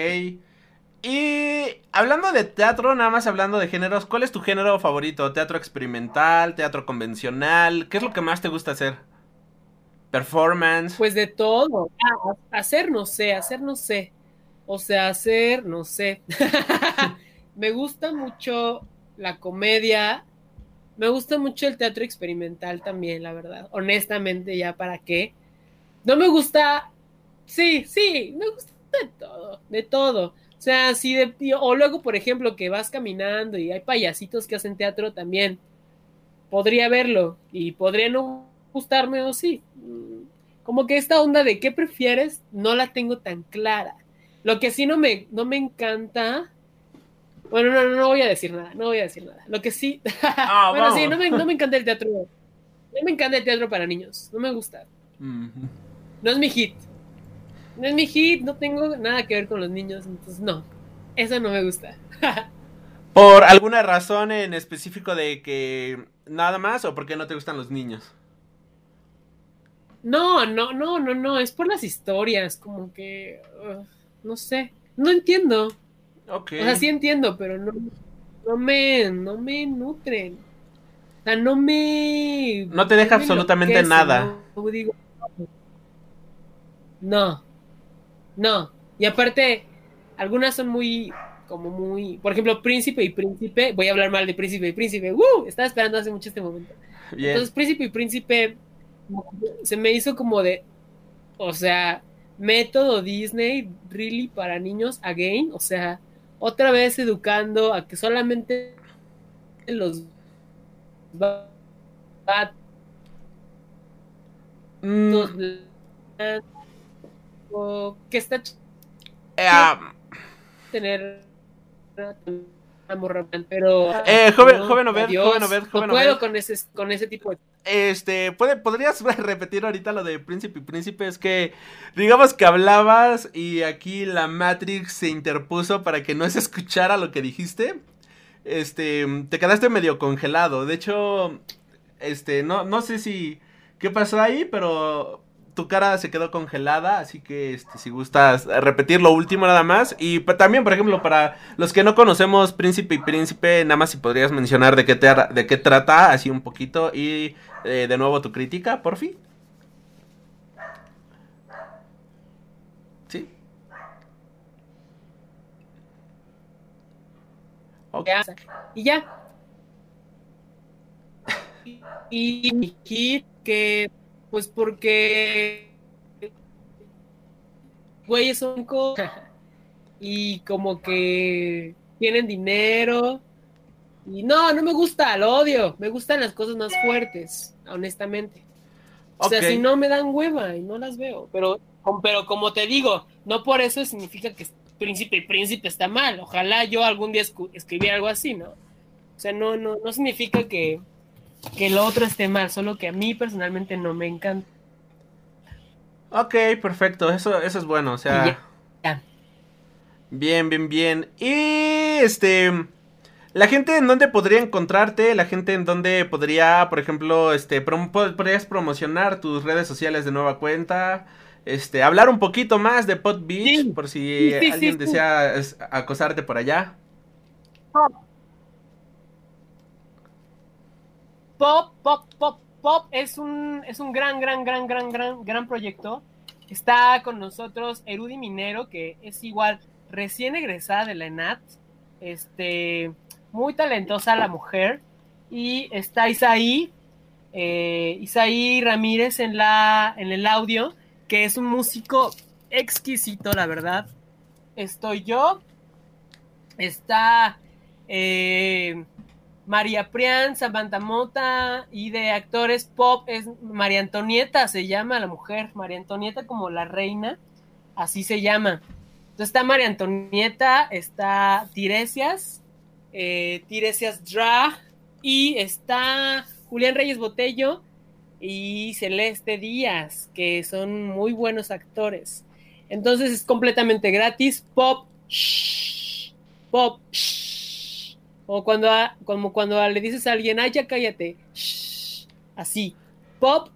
Speaker 1: Y hablando de teatro, nada más hablando de géneros, ¿cuál es tu género favorito? ¿Teatro experimental? ¿Teatro convencional? ¿Qué es lo que más te gusta hacer? ¿Performance?
Speaker 2: Pues de todo. Ah, hacer no sé, hacer no sé. O sea, hacer no sé. me gusta mucho la comedia. Me gusta mucho el teatro experimental también, la verdad. Honestamente, ya para qué. No me gusta. Sí, sí, me gusta de todo, de todo. O sea, si de, o luego, por ejemplo, que vas caminando y hay payasitos que hacen teatro también, podría verlo y podría no gustarme o sí. Mm, como que esta onda de qué prefieres no la tengo tan clara. Lo que sí no me, no me encanta. Bueno, no, no, voy a decir nada, no voy a decir nada. Lo que sí. Ah, bueno, sí, no me, no me, encanta el teatro. No me encanta el teatro para niños. No me gusta. No es mi hit no es mi hit, no tengo nada que ver con los niños, entonces no, eso no me gusta.
Speaker 1: ¿Por alguna razón en específico de que nada más o por qué no te gustan los niños?
Speaker 2: No, no, no, no, no, es por las historias, como que, uh, no sé, no entiendo. Ok. O sea, sí entiendo, pero no, no me, no me nutren. O sea, no me...
Speaker 1: No te deja absolutamente nada.
Speaker 2: No, digo, no, no, y aparte, algunas son muy, como muy, por ejemplo, Príncipe y Príncipe, voy a hablar mal de Príncipe y Príncipe, ¡uh! Estaba esperando hace mucho este momento. Entonces, Príncipe y Príncipe se me hizo como de, o sea, método Disney, really para niños, again, o sea, otra vez educando a que solamente los mm. que está ah. tener pero
Speaker 1: eh, joven, joven Obed, joven Obed, joven
Speaker 2: no puedo con ese, con ese tipo de
Speaker 1: este, ¿puede, ¿podrías repetir ahorita lo de príncipe y príncipe? Es que, digamos que hablabas y aquí la Matrix se interpuso para que no se escuchara lo que dijiste. Este, te quedaste medio congelado. De hecho, este, no, no sé si, qué pasó ahí, pero tu cara se quedó congelada, así que este, si gustas repetir lo último nada más. Y también, por ejemplo, para los que no conocemos Príncipe y Príncipe, nada más si podrías mencionar de qué, te, de qué trata, así un poquito. Y eh, de nuevo tu crítica, por fin. ¿Sí?
Speaker 2: Y ya. Y, y que pues porque güeyes son y como que tienen dinero y no, no me gusta, lo odio, me gustan las cosas más fuertes, honestamente. O sea, si no me dan hueva y no las veo, pero pero como te digo, no por eso significa que príncipe y príncipe está mal. Ojalá yo algún día escribiera algo así, ¿no? O sea, no, no, no significa que, que lo otro esté mal, solo que a mí personalmente no me encanta.
Speaker 1: Ok, perfecto, eso, eso es bueno, o sea... Bien, bien, bien. Y este... La gente en dónde podría encontrarte, la gente en dónde podría, por ejemplo, este, podrías promocionar tus redes sociales de nueva cuenta, este, hablar un poquito más de Pot Beach, por si alguien desea acosarte por allá.
Speaker 2: Pop, pop, pop, pop es un, es un gran, gran, gran, gran, gran, gran proyecto. Está con nosotros Erudi Minero, que es igual recién egresada de la ENAT. Este, muy talentosa la mujer. Y está Isaí, eh, Isaí Ramírez en, la, en el audio, que es un músico exquisito, la verdad. Estoy yo. Está eh, María Prián, Samantha Mota y de actores pop es María Antonieta, se llama la mujer, María Antonieta como la reina, así se llama. Entonces está María Antonieta, está Tiresias, eh, Tiresias Dra y está Julián Reyes Botello y Celeste Díaz, que son muy buenos actores. Entonces es completamente gratis, pop, pop, como cuando, como cuando le dices a alguien, ay, ya cállate, así, pop,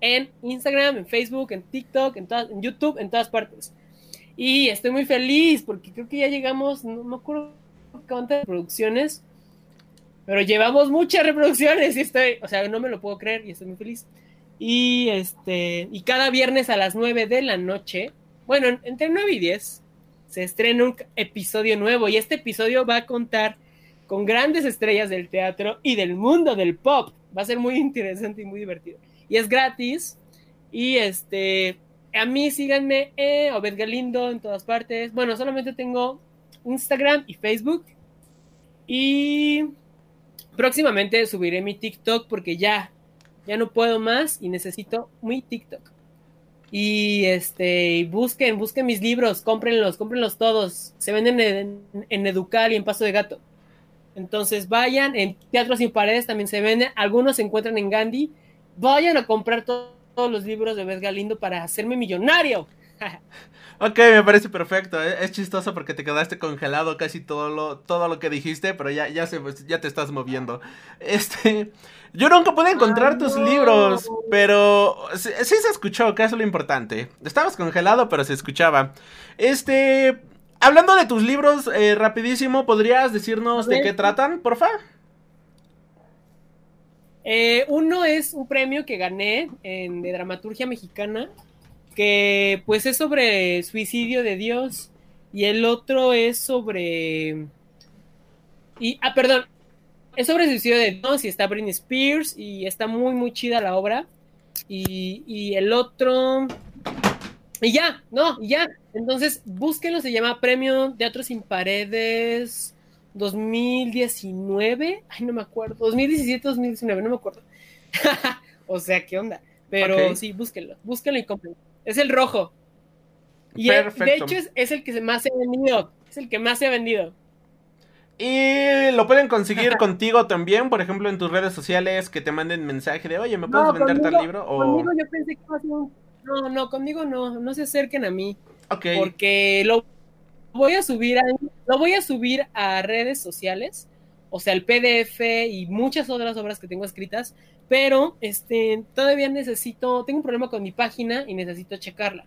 Speaker 2: en Instagram, en Facebook, en TikTok, en, en YouTube, en todas partes. Y estoy muy feliz porque creo que ya llegamos, no me acuerdo cuántas reproducciones, pero llevamos muchas reproducciones y estoy, o sea, no me lo puedo creer y estoy muy feliz. Y este, y cada viernes a las 9 de la noche, bueno, entre 9 y 10, se estrena un episodio nuevo y este episodio va a contar con grandes estrellas del teatro y del mundo del pop. Va a ser muy interesante y muy divertido. Y es gratis. Y este, a mí síganme, eh, Obed Galindo en todas partes. Bueno, solamente tengo Instagram y Facebook. Y próximamente subiré mi TikTok porque ya, ya no puedo más y necesito mi TikTok. Y este, busquen, busquen mis libros, cómprenlos, cómprenlos todos. Se venden en, en Educal y en Paso de Gato. Entonces vayan, en Teatro Sin Paredes también se venden, algunos se encuentran en Gandhi. Vayan a comprar todos los libros de Beth Galindo para hacerme millonario.
Speaker 1: Ok, me parece perfecto. ¿eh? Es chistoso porque te quedaste congelado casi todo lo, todo lo que dijiste, pero ya, ya, se, ya te estás moviendo. Este, yo nunca pude encontrar tus libros, pero sí, se escuchó, que es lo importante. Estabas congelado, pero se escuchaba. Este, hablando de tus libros, eh, rapidísimo, ¿podrías decirnos de qué tratan, porfa?
Speaker 2: Eh, uno es un premio que gané en, de dramaturgia mexicana que pues es sobre suicidio de Dios y el otro es sobre... Y, ah, perdón, es sobre suicidio de Dios y está Britney Spears y está muy, muy chida la obra. Y, y el otro... Y ya, no, ya. Entonces, búsquenlo, se llama Premio Teatro Sin Paredes 2019. Ay, no me acuerdo. 2017, 2019, no me acuerdo. o sea, ¿qué onda? Pero sí, búsquenlo, búsquenlo y cómprenlo. Es el rojo. Y de hecho es, el que más se ha vendido. Es el que más se ha vendido.
Speaker 1: Y lo pueden conseguir contigo también, por ejemplo, en tus redes sociales, que te manden mensaje de, oye, ¿me puedes vender tal libro?
Speaker 2: Conmigo yo pensé que iba a ser un... No, no, conmigo no, no se acerquen a mí. Ok. Porque lo voy a subir a, lo voy a subir a redes sociales, o sea, el PDF y muchas otras obras que tengo escritas, pero este, todavía necesito, tengo un problema con mi página y necesito checarla.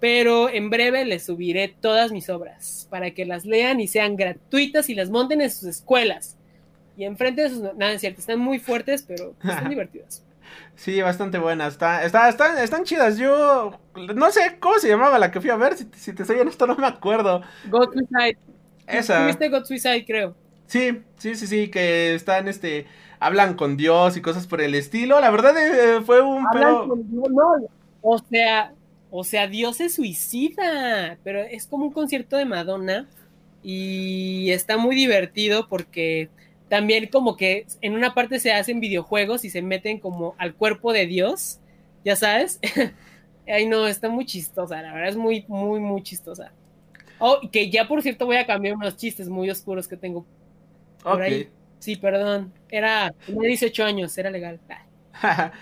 Speaker 2: Pero en breve les subiré todas mis obras para que las lean y sean gratuitas y las monten en sus escuelas. Y enfrente de sus... Nada, es cierto, están muy fuertes, pero están divertidas.
Speaker 1: Sí, bastante buenas. Está, está, están, están chidas. Yo no sé cómo se llamaba la que fui a ver. Si, si te soy honesto, no me acuerdo.
Speaker 2: God Suicide. Esa. ¿Viste God Suicide, creo?
Speaker 1: Sí, sí, sí, sí. Que están, este hablan con Dios y cosas por el estilo. La verdad eh, fue un
Speaker 2: o sea, o sea, Dios se suicida, pero es como un concierto de Madonna y está muy divertido porque también como que en una parte se hacen videojuegos y se meten como al cuerpo de Dios, ya sabes. Ay, no, está muy chistosa, la verdad es muy, muy, muy chistosa. Oh, que ya por cierto voy a cambiar unos chistes muy oscuros que tengo por ahí. Sí, perdón. Era, tenía 18 años, era legal.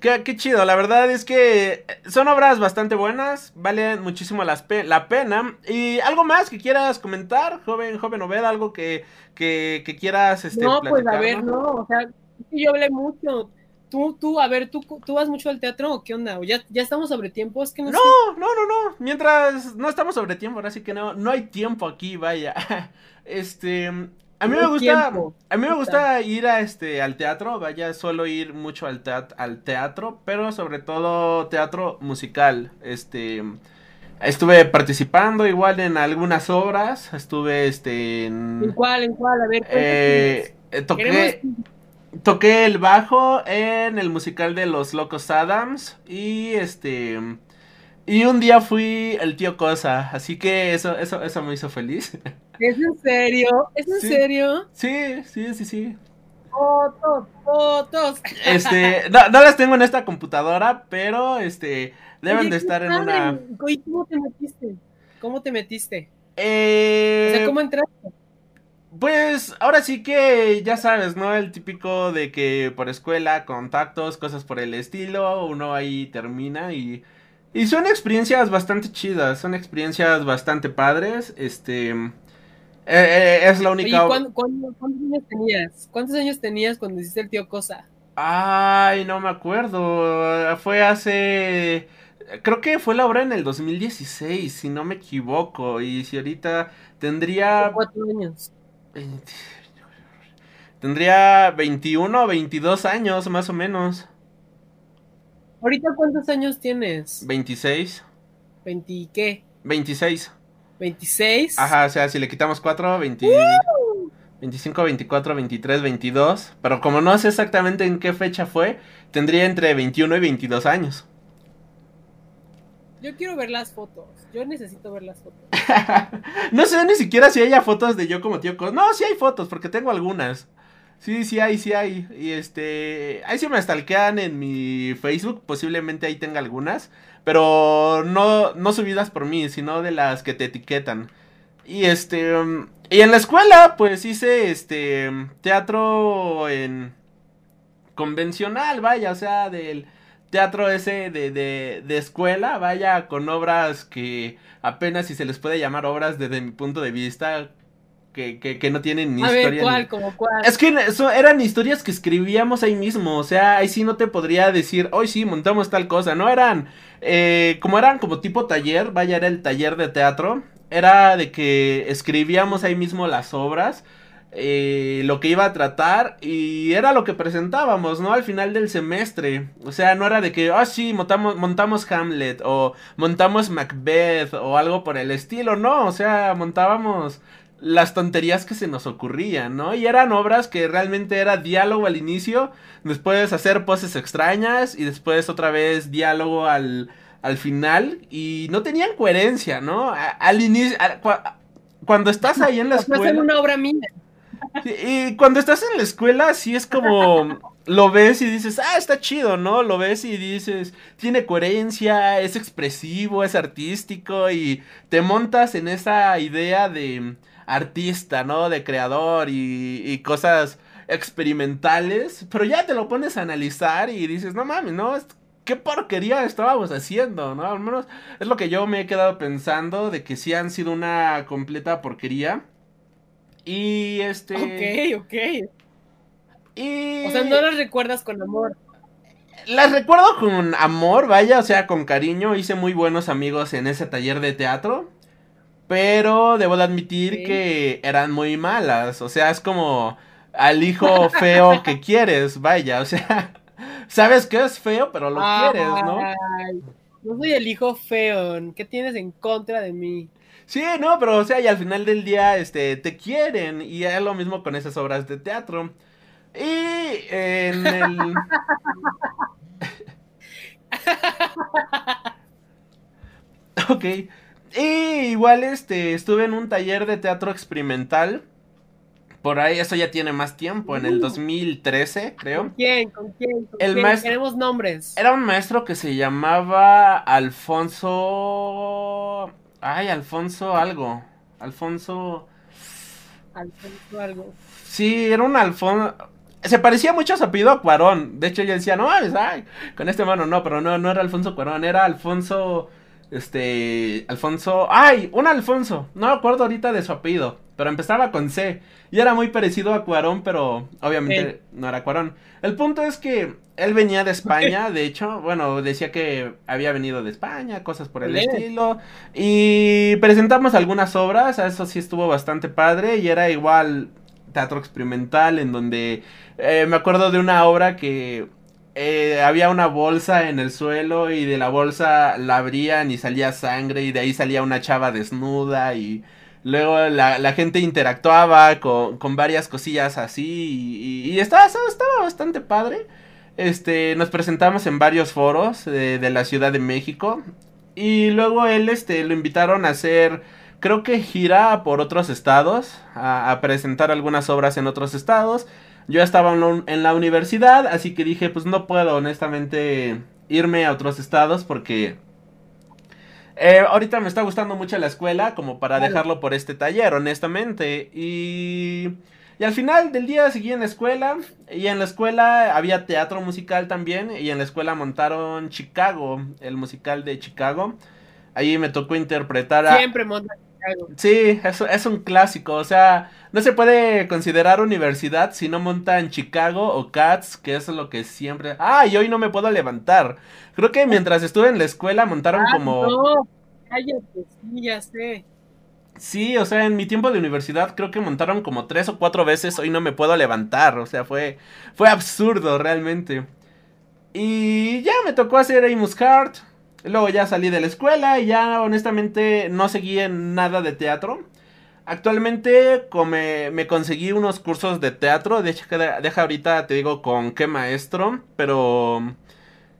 Speaker 1: qué, chido, la verdad es que son obras bastante buenas, valen muchísimo la pena. ¿Y algo más que quieras comentar, joven, joven Obed? ¿Algo que, que, quieras este,
Speaker 2: No, pues a ver, no, o sea, yo hablé mucho. Tú, tú, a ver, ¿tú, tú vas mucho al teatro o qué onda? ¿O ya, ya estamos sobre tiempo? Es que
Speaker 1: no, no, no, no, no, mientras no estamos sobre tiempo, ahora sí que no, no hay tiempo aquí, vaya. Este, a mí me gusta, a mí me gusta ir a este al teatro, vaya, solo ir mucho al, teatro, al teatro, pero sobre todo teatro musical, este Estuve participando igual en algunas obras, estuve este
Speaker 2: en... ¿En cuál? ¿En cuál? A ver,
Speaker 1: eh, toqué, toqué el bajo en el musical de Los Locos Adams y este y un día fui el tío Cosa, así que eso eso eso me hizo feliz.
Speaker 2: ¿Es en serio? ¿Es en serio?
Speaker 1: Sí, sí, sí, sí.
Speaker 2: Fotos, fotos.
Speaker 1: Este, no, no las tengo en esta computadora, pero este Deben de estar en una.
Speaker 2: ¿Cómo te metiste? ¿Cómo te metiste?
Speaker 1: Eh...
Speaker 2: O sea, ¿cómo entraste?
Speaker 1: Pues ahora sí que ya sabes, ¿no? El típico de que por escuela, contactos, cosas por el estilo, uno ahí termina y... Y son experiencias bastante chidas, son experiencias bastante padres, este... Eh, eh, es la única...
Speaker 2: Oye, cuántos años tenías? ¿Cuántos años tenías cuando hiciste el tío Cosa?
Speaker 1: Ay, no me acuerdo, fue hace creo que fue la obra en el 2016, si no me equivoco. Y si ahorita tendría.
Speaker 2: Cuatro años.
Speaker 1: Tendría 21 o 22 años, más o menos.
Speaker 2: ¿Ahorita cuántos años tienes?
Speaker 1: 26.
Speaker 2: ¿20 qué?
Speaker 1: 26.
Speaker 2: ¿26?
Speaker 1: Ajá, o sea, si le quitamos 4, 20, 25, 24, 23, 22. Pero como no sé exactamente en qué fecha fue, tendría entre 21 y 22 años.
Speaker 2: Yo quiero ver las fotos. Yo necesito ver las fotos.
Speaker 1: no sé ni siquiera si haya fotos de yo como tío No, sí hay fotos, porque tengo algunas. Sí, sí hay, sí hay. Y este. Ahí sí me stalkean en mi Facebook. Posiblemente ahí tenga algunas. Pero no, no subidas por mí, sino de las que te etiquetan. Y este. Y en la escuela, pues hice este. Teatro en. Convencional, vaya, o sea, del teatro ese de, de, de, escuela, vaya, con obras que apenas si se les puede llamar obras desde mi punto de vista, que, que, que no tienen
Speaker 2: ni historia. ¿cuál, como cuál?
Speaker 1: Es que eso eran historias que escribíamos ahí mismo, o sea, ahí sí no te podría decir, hoy sí, montamos tal cosa, no eran, eh, como eran como tipo taller, vaya, era el taller de teatro, era de que escribíamos ahí mismo las obras, eh, lo que iba a tratar y era lo que presentábamos, ¿no? Al final del semestre. O sea, no era de que, ah, sí, montamos, montamos Hamlet o montamos Macbeth o algo por el estilo, no, o sea, montábamos las tonterías que se nos ocurrían, ¿no? Y eran obras que realmente era diálogo al inicio, después hacer poses extrañas y después otra vez diálogo al, al final y no tenían coherencia, ¿no? al inicio, cuando estás ahí en la escuela...
Speaker 2: una obra mía.
Speaker 1: Y cuando estás en la escuela, sí es como lo ves y dices, ah, está chido, ¿no? Lo ves y dices, tiene coherencia, es expresivo, es artístico y te montas en esa idea de artista, ¿no? De creador y, cosas experimentales, pero ya te lo pones a analizar y dices, no mames, ¿no? qué porquería estábamos haciendo, ¿no? Al menos es lo que yo me he quedado pensando de que sí han sido una completa porquería. Y este.
Speaker 2: Ok, ok. Y... O sea, no las recuerdas con amor.
Speaker 1: Las recuerdo con amor, vaya, o sea, con cariño. Hice muy buenos amigos en ese taller de teatro. Pero debo de admitir que eran muy malas. O sea, es como al hijo feo que quieres, vaya. O sea, sabes que es feo, pero lo quieres, ¿no?
Speaker 2: No soy el hijo feo. ¿Qué tienes en contra de mí?
Speaker 1: Sí, no, pero o sea, y al final del día, este, te quieren. Y es lo mismo con esas obras de teatro. Y en el. ok. Y igual, este, estuve en un taller de teatro experimental. Por ahí, eso ya tiene más tiempo, en el 2013, creo.
Speaker 2: ¿Con quién? ¿Con quién? el Maestro, Queremos nombres.
Speaker 1: Era un maestro que se llamaba Alfonso. Ay, Alfonso algo. Alfonso.
Speaker 2: Alfonso algo.
Speaker 1: Sí, era un Alfonso. Se parecía mucho a su apellido a Cuarón. De hecho, yo decía, no ay, con este mano no, pero no, no era Alfonso Cuarón, era Alfonso. Este. Alfonso. ¡Ay! Un Alfonso. No me acuerdo ahorita de su apellido. Pero empezaba con C. Y era muy parecido a Cuarón, pero obviamente no era Cuarón. El punto es que él venía de España, de hecho, bueno, decía que había venido de España, cosas por el estilo. Y presentamos algunas obras, eso sí estuvo bastante padre y era igual teatro experimental en donde eh, me acuerdo de una obra que eh, había una bolsa en el suelo y de la bolsa la abrían y salía sangre y de ahí salía una chava desnuda y luego la, gente interactuaba con, varias cosillas así y, estaba, estaba bastante padre. Este, nos presentamos en varios foros de, la Ciudad de México y luego él, este, lo invitaron a hacer, creo que gira por otros estados, a presentar algunas obras en otros estados. Yo estaba en la universidad, así que dije, pues no puedo honestamente irme a otros estados porque eh, ahorita me está gustando mucho la escuela como para dejarlo por este taller, honestamente. Y, y al final del día seguí en la escuela y en la escuela había teatro musical también y en la escuela montaron Chicago, el musical de Chicago. Ahí me tocó interpretar
Speaker 2: a... Siempre montan
Speaker 1: Sí, es, es un clásico, o sea, no se puede considerar universidad si no montan Chicago o Cats, que es lo que siempre... Ah, y hoy no me puedo levantar. Creo que mientras estuve en la escuela montaron ah, como...
Speaker 2: No, cállate, sí, ya sé.
Speaker 1: Sí, o sea, en mi tiempo de universidad creo que montaron como tres o cuatro veces, hoy no me puedo levantar, o sea, fue, fue absurdo realmente. Y ya me tocó hacer Amos Card, Luego ya salí de la escuela y ya honestamente no seguí en nada de teatro. Actualmente me conseguí unos cursos de teatro. De hecho, deja ahorita te digo con qué maestro. Pero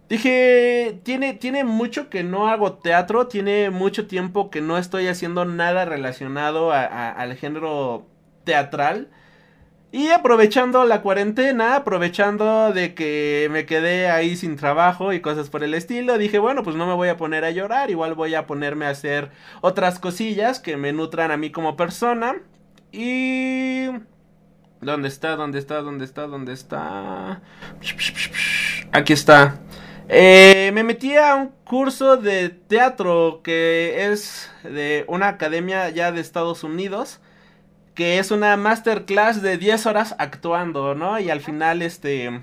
Speaker 1: dije, tiene, tiene mucho que no hago teatro. Tiene mucho tiempo que no estoy haciendo nada relacionado al género teatral. Y aprovechando la cuarentena, aprovechando de que me quedé ahí sin trabajo y cosas por el estilo, dije, bueno, pues no me voy a poner a llorar, igual voy a ponerme a hacer otras cosillas que me nutran a mí como persona. Y... ¿Dónde está? ¿Dónde está? ¿Dónde está? ¿Dónde está? Aquí está. Eh, me metí a un curso de teatro que es de una academia ya de Estados Unidos que es una masterclass de 10 horas actuando, ¿no? Y al final, este...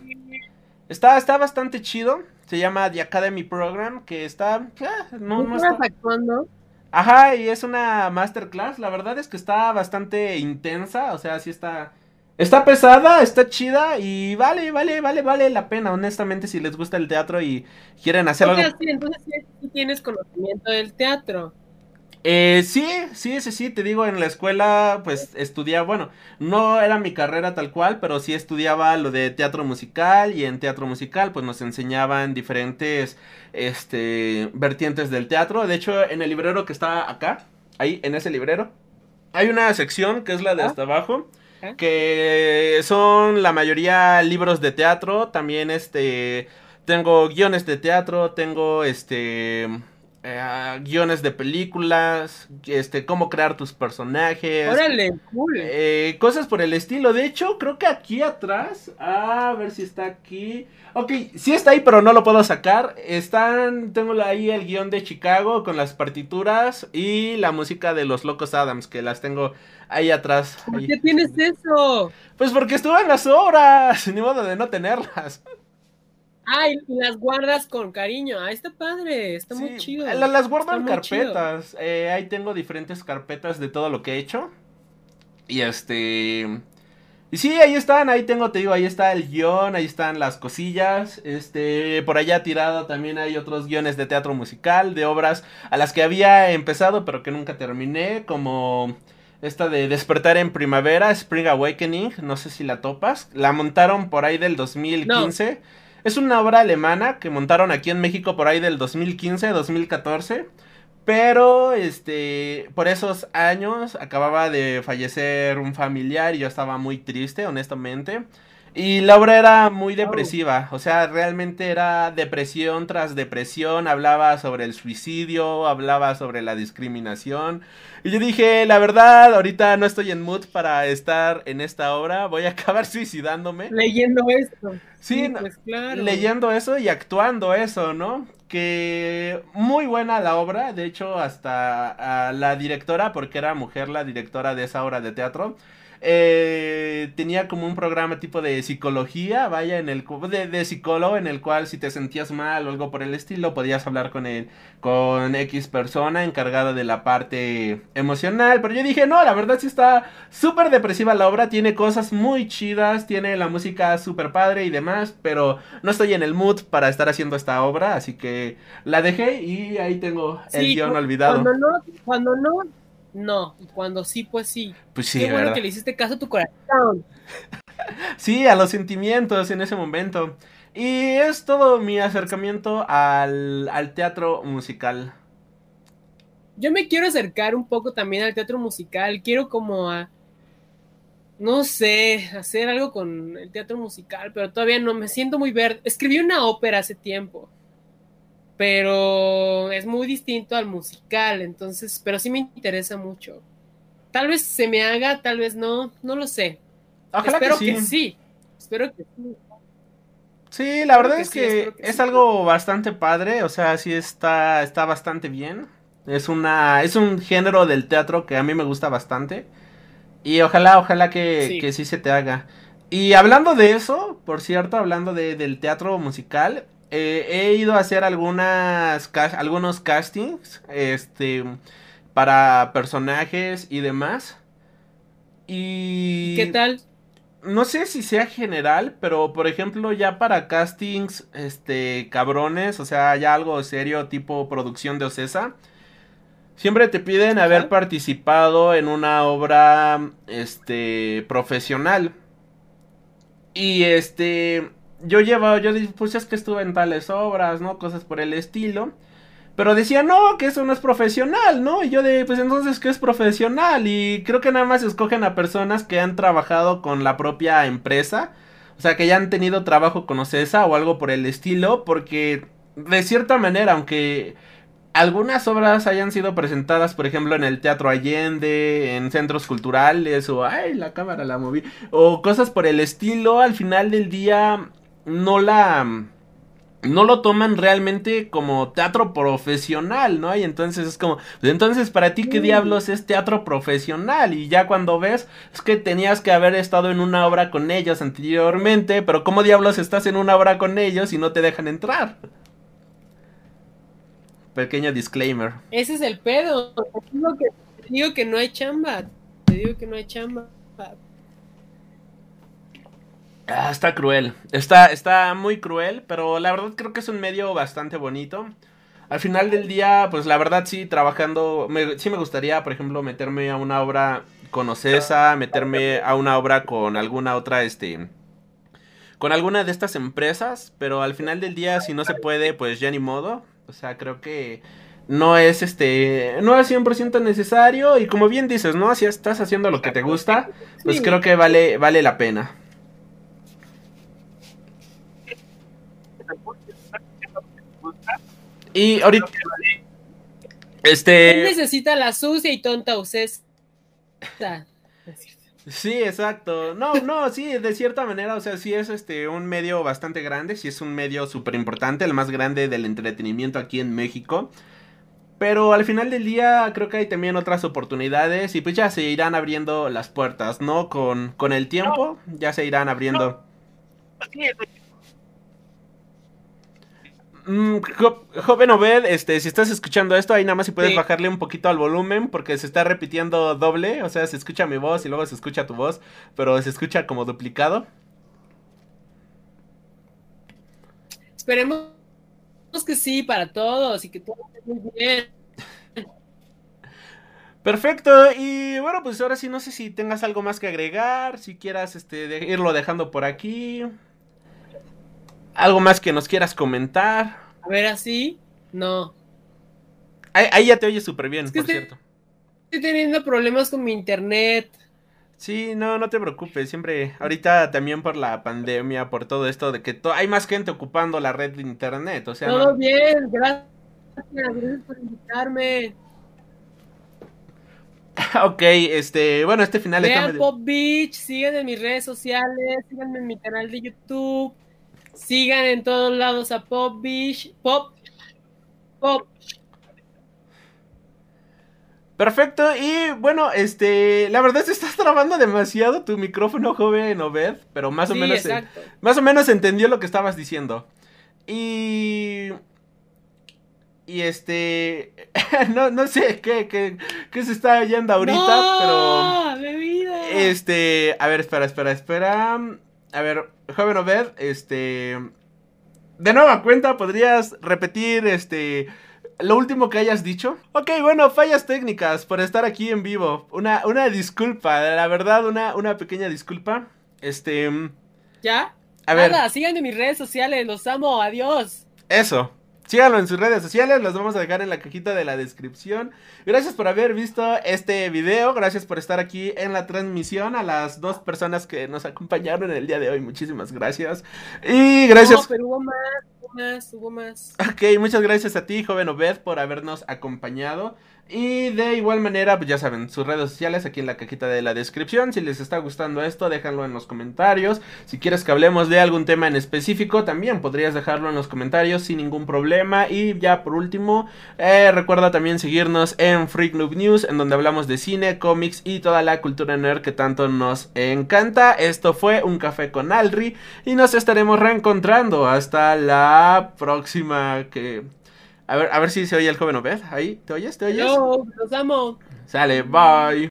Speaker 1: Está, está bastante chido. Se llama The Academy Program, que está... Eh, no, no está...
Speaker 2: actuando?
Speaker 1: Ajá, y es una masterclass. La verdad es que está bastante intensa. O sea, sí está... Está pesada, está chida y vale, vale, vale, vale la pena, honestamente, si les gusta el teatro y quieren hacer algo.
Speaker 2: Sí, entonces sí tienes conocimiento del teatro.
Speaker 1: Eh, sí, sí, sí, sí, te digo, en la escuela pues estudiaba, bueno, no era mi carrera tal cual, pero sí estudiaba lo de teatro musical y en teatro musical pues nos enseñaban diferentes, este, vertientes del teatro. De hecho, en el librero que está acá, ahí, en ese librero, hay una sección que es la de ah. hasta abajo, que son la mayoría libros de teatro, también este, tengo guiones de teatro, tengo este eh, guiones de películas, este, cómo crear tus personajes.
Speaker 2: Órale,
Speaker 1: eh, cosas por el estilo. De hecho, creo que aquí atrás, a ver si está aquí. Ok, sí está ahí, pero no lo puedo sacar. Están, tengo ahí el guion de Chicago con las partituras y la música de los Locos Adams, que las tengo ahí atrás.
Speaker 2: ¿Por qué tienes eso?
Speaker 1: Pues porque estuve en las obras, ni modo de no tenerlas.
Speaker 2: Ah, y las guardas con cariño. Ah, está padre, está muy chido.
Speaker 1: las guardo en carpetas. Eh, ahí tengo diferentes carpetas de todo lo que he hecho. Y este. Y sí, ahí están, ahí tengo, te digo, ahí está el guion, ahí están las cosillas. Este, por allá tirado también hay otros guiones de teatro musical, de obras a las que había empezado, pero que nunca terminé, como esta de Despertar en Primavera, Spring Awakening, no sé si la topas. La montaron por ahí del 2015. Es una obra alemana que montaron aquí en México por ahí del 2015, 2014. Pero, este, por esos años acababa de fallecer un familiar y yo estaba muy triste, honestamente. Y la obra era muy depresiva, o sea, realmente era depresión tras depresión, hablaba sobre el suicidio, hablaba sobre la discriminación. Y yo dije, la verdad, ahorita no estoy en mood para estar en esta obra, voy a acabar suicidándome.
Speaker 2: Leyendo esto.
Speaker 1: Sí, pues claro. leyendo eso y actuando eso, ¿no? Que muy buena la obra, de hecho hasta la directora, porque era mujer la directora de esa obra de teatro, eh, tenía como un programa tipo de psicología, vaya, en el de, de psicólogo, en el cual si te sentías mal o algo por el estilo, podías hablar con él, con X persona encargada de la parte emocional. Pero yo dije, no, la verdad sí está súper depresiva la obra, tiene cosas muy chidas, tiene la música súper padre y demás, pero no estoy en el mood para estar haciendo esta obra, así que la dejé y ahí tengo el guion olvidado.
Speaker 2: Cuando no, cuando no no. cuando sí, pues sí.
Speaker 1: Pues sí,
Speaker 2: Qué bueno que le hiciste caso a tu corazón.
Speaker 1: sí, a los sentimientos en ese momento. Y es todo mi acercamiento al, al teatro musical.
Speaker 2: Yo me quiero acercar un poco también al teatro musical. Quiero como a no sé, hacer algo con el teatro musical, pero todavía no me siento muy verde. Escribí una ópera hace tiempo pero es muy distinto al musical, entonces, pero sí me interesa mucho. Tal vez se me haga, tal vez no, no lo sé.
Speaker 1: Ojalá
Speaker 2: espero
Speaker 1: que,
Speaker 2: sí. Espero que sí.
Speaker 1: Sí, la verdad es que, es algo bastante padre, o sea, sí está, está bastante bien. Es una, es un género del teatro que a mí me gusta bastante. Y ojalá, ojalá que sí, que sí se te haga. Y hablando de eso, por cierto, hablando de, del teatro musical, eh, he ido a hacer algunas algunos castings este para personajes y demás. Y
Speaker 2: qué tal
Speaker 1: no sé si sea general pero por ejemplo ya para castings este cabrones o sea ya algo serio tipo producción de Ocesa siempre te piden haber participado en una obra este profesional. Y este yo llevaba, yo dije, pues es que estuve en tales obras, ¿no? Cosas por el estilo. Pero decía, no, que eso no es profesional, ¿no? Y yo de, pues entonces, ¿qué es profesional? Y creo que nada más escogen a personas que han trabajado con la propia empresa. O sea, que ya han tenido trabajo con OCESA o algo por el estilo. Porque, de cierta manera, aunque algunas obras hayan sido presentadas, por ejemplo, en el Teatro Allende, en centros culturales, o, ay, la cámara la moví, o cosas por el estilo, al final del día no la no lo toman realmente como teatro profesional, ¿no? Y entonces es como, pues entonces para ti qué diablos es teatro profesional y ya cuando ves es que tenías que haber estado en una obra con ellos anteriormente, pero ¿cómo diablos estás en una obra con ellos y no te dejan entrar? Pequeño disclaimer.
Speaker 2: Ese es el pedo. Te digo que, te digo que no hay chamba. Te digo que no hay chamba.
Speaker 1: Ah, está cruel. Está, está muy cruel, pero la verdad creo que es un medio bastante bonito. Al final del día, pues la verdad sí, trabajando, sí me gustaría, por ejemplo, meterme a una obra con Ocesa, meterme a una obra con alguna otra, este, con alguna de estas empresas, pero al final del día, si no se puede, pues ya ni modo. O sea, creo que no es este, no es 100% necesario y como bien dices, ¿no? Si estás haciendo lo que te gusta, pues creo que vale, vale la pena. Y ahorita. Este.
Speaker 2: Él necesita la sucia y tonta Ocesa.
Speaker 1: Sí, exacto. No, no, sí, de cierta manera, o sea, sí es este un medio bastante grande, sí es un medio súper importante, el más grande del entretenimiento aquí en México. Pero al final del día creo que hay también otras oportunidades y pues ya se irán abriendo las puertas, ¿no? Con, con el tiempo ya se irán abriendo. Mm, joven Obed, este, si estás escuchando esto, ahí nada más si puedes bajarle un poquito al volumen porque se está repitiendo doble, o sea, se escucha mi voz y luego se escucha tu voz, pero se escucha como duplicado.
Speaker 2: Esperemos que sí para todos y que todo esté muy bien.
Speaker 1: Perfecto, y bueno, pues ahora sí no sé si tengas algo más que agregar, si quieras este, irlo dejando por aquí. ¿Algo más que nos quieras comentar?
Speaker 2: A ver, así, no.
Speaker 1: Ahí, ya te oyes súper bien, por cierto.
Speaker 2: Estoy teniendo problemas con mi internet.
Speaker 1: Sí, no, no te preocupes. Siempre, ahorita también por la pandemia, por todo esto de que hay más gente ocupando la red de internet. O sea,
Speaker 2: todo bien, gracias. Gracias por invitarme.
Speaker 1: ok, este, bueno, este final
Speaker 2: Vean Pop Beach, síganme en mis redes sociales, síganme en mi canal de YouTube. Sigan en todos lados a Pop Beach. Pop. Pop.
Speaker 1: Perfecto, y bueno, este, la verdad es que estás trabando demasiado tu micrófono, joven Obed, pero más o
Speaker 2: Sí,
Speaker 1: menos,
Speaker 2: exacto.
Speaker 1: más o menos entendió lo que estabas diciendo. Y, y este, no, no sé qué, qué, qué se está oyendo ahorita, pero,
Speaker 2: ¡No! ¡Bebida!
Speaker 1: este, a ver, espera, espera, espera, a ver, joven Obed, este, de nueva cuenta, ¿podrías repetir, este, lo último que hayas dicho? Ok, bueno, fallas técnicas por estar aquí en vivo. Una, una disculpa, la verdad, una, una pequeña disculpa. Este,
Speaker 2: ¿Ya?
Speaker 1: a ver,
Speaker 2: Nada, síganme en mis redes sociales, los amo, adiós.
Speaker 1: eso. Síganlo en sus redes sociales, los vamos a dejar en la cajita de la descripción. Gracias por haber visto este video, gracias por estar aquí en la transmisión a las dos personas que nos acompañaron el día de hoy, muchísimas gracias. Y gracias
Speaker 2: No, pero hubo más, hubo más, hubo más.
Speaker 1: Ok, muchas gracias a ti, joven Obed, por habernos acompañado. Y de igual manera, pues ya saben, sus redes sociales aquí en la cajita de la descripción. Si les está gustando esto, déjanlo en los comentarios. Si quieres que hablemos de algún tema en específico, también podrías dejarlo en los comentarios sin ningún problema. Y ya por último, eh, recuerda también seguirnos en Freak Noob News, en donde hablamos de cine, cómics y toda la cultura nerd que tanto nos encanta. Esto fue Un Café con Alri y nos estaremos reencontrando hasta la próxima que... A ver, a ver si se oye el joven Obed. Ahí, ¿te oyes? ¿Te oyes?
Speaker 2: Hello, los amo.
Speaker 1: Sale, bye.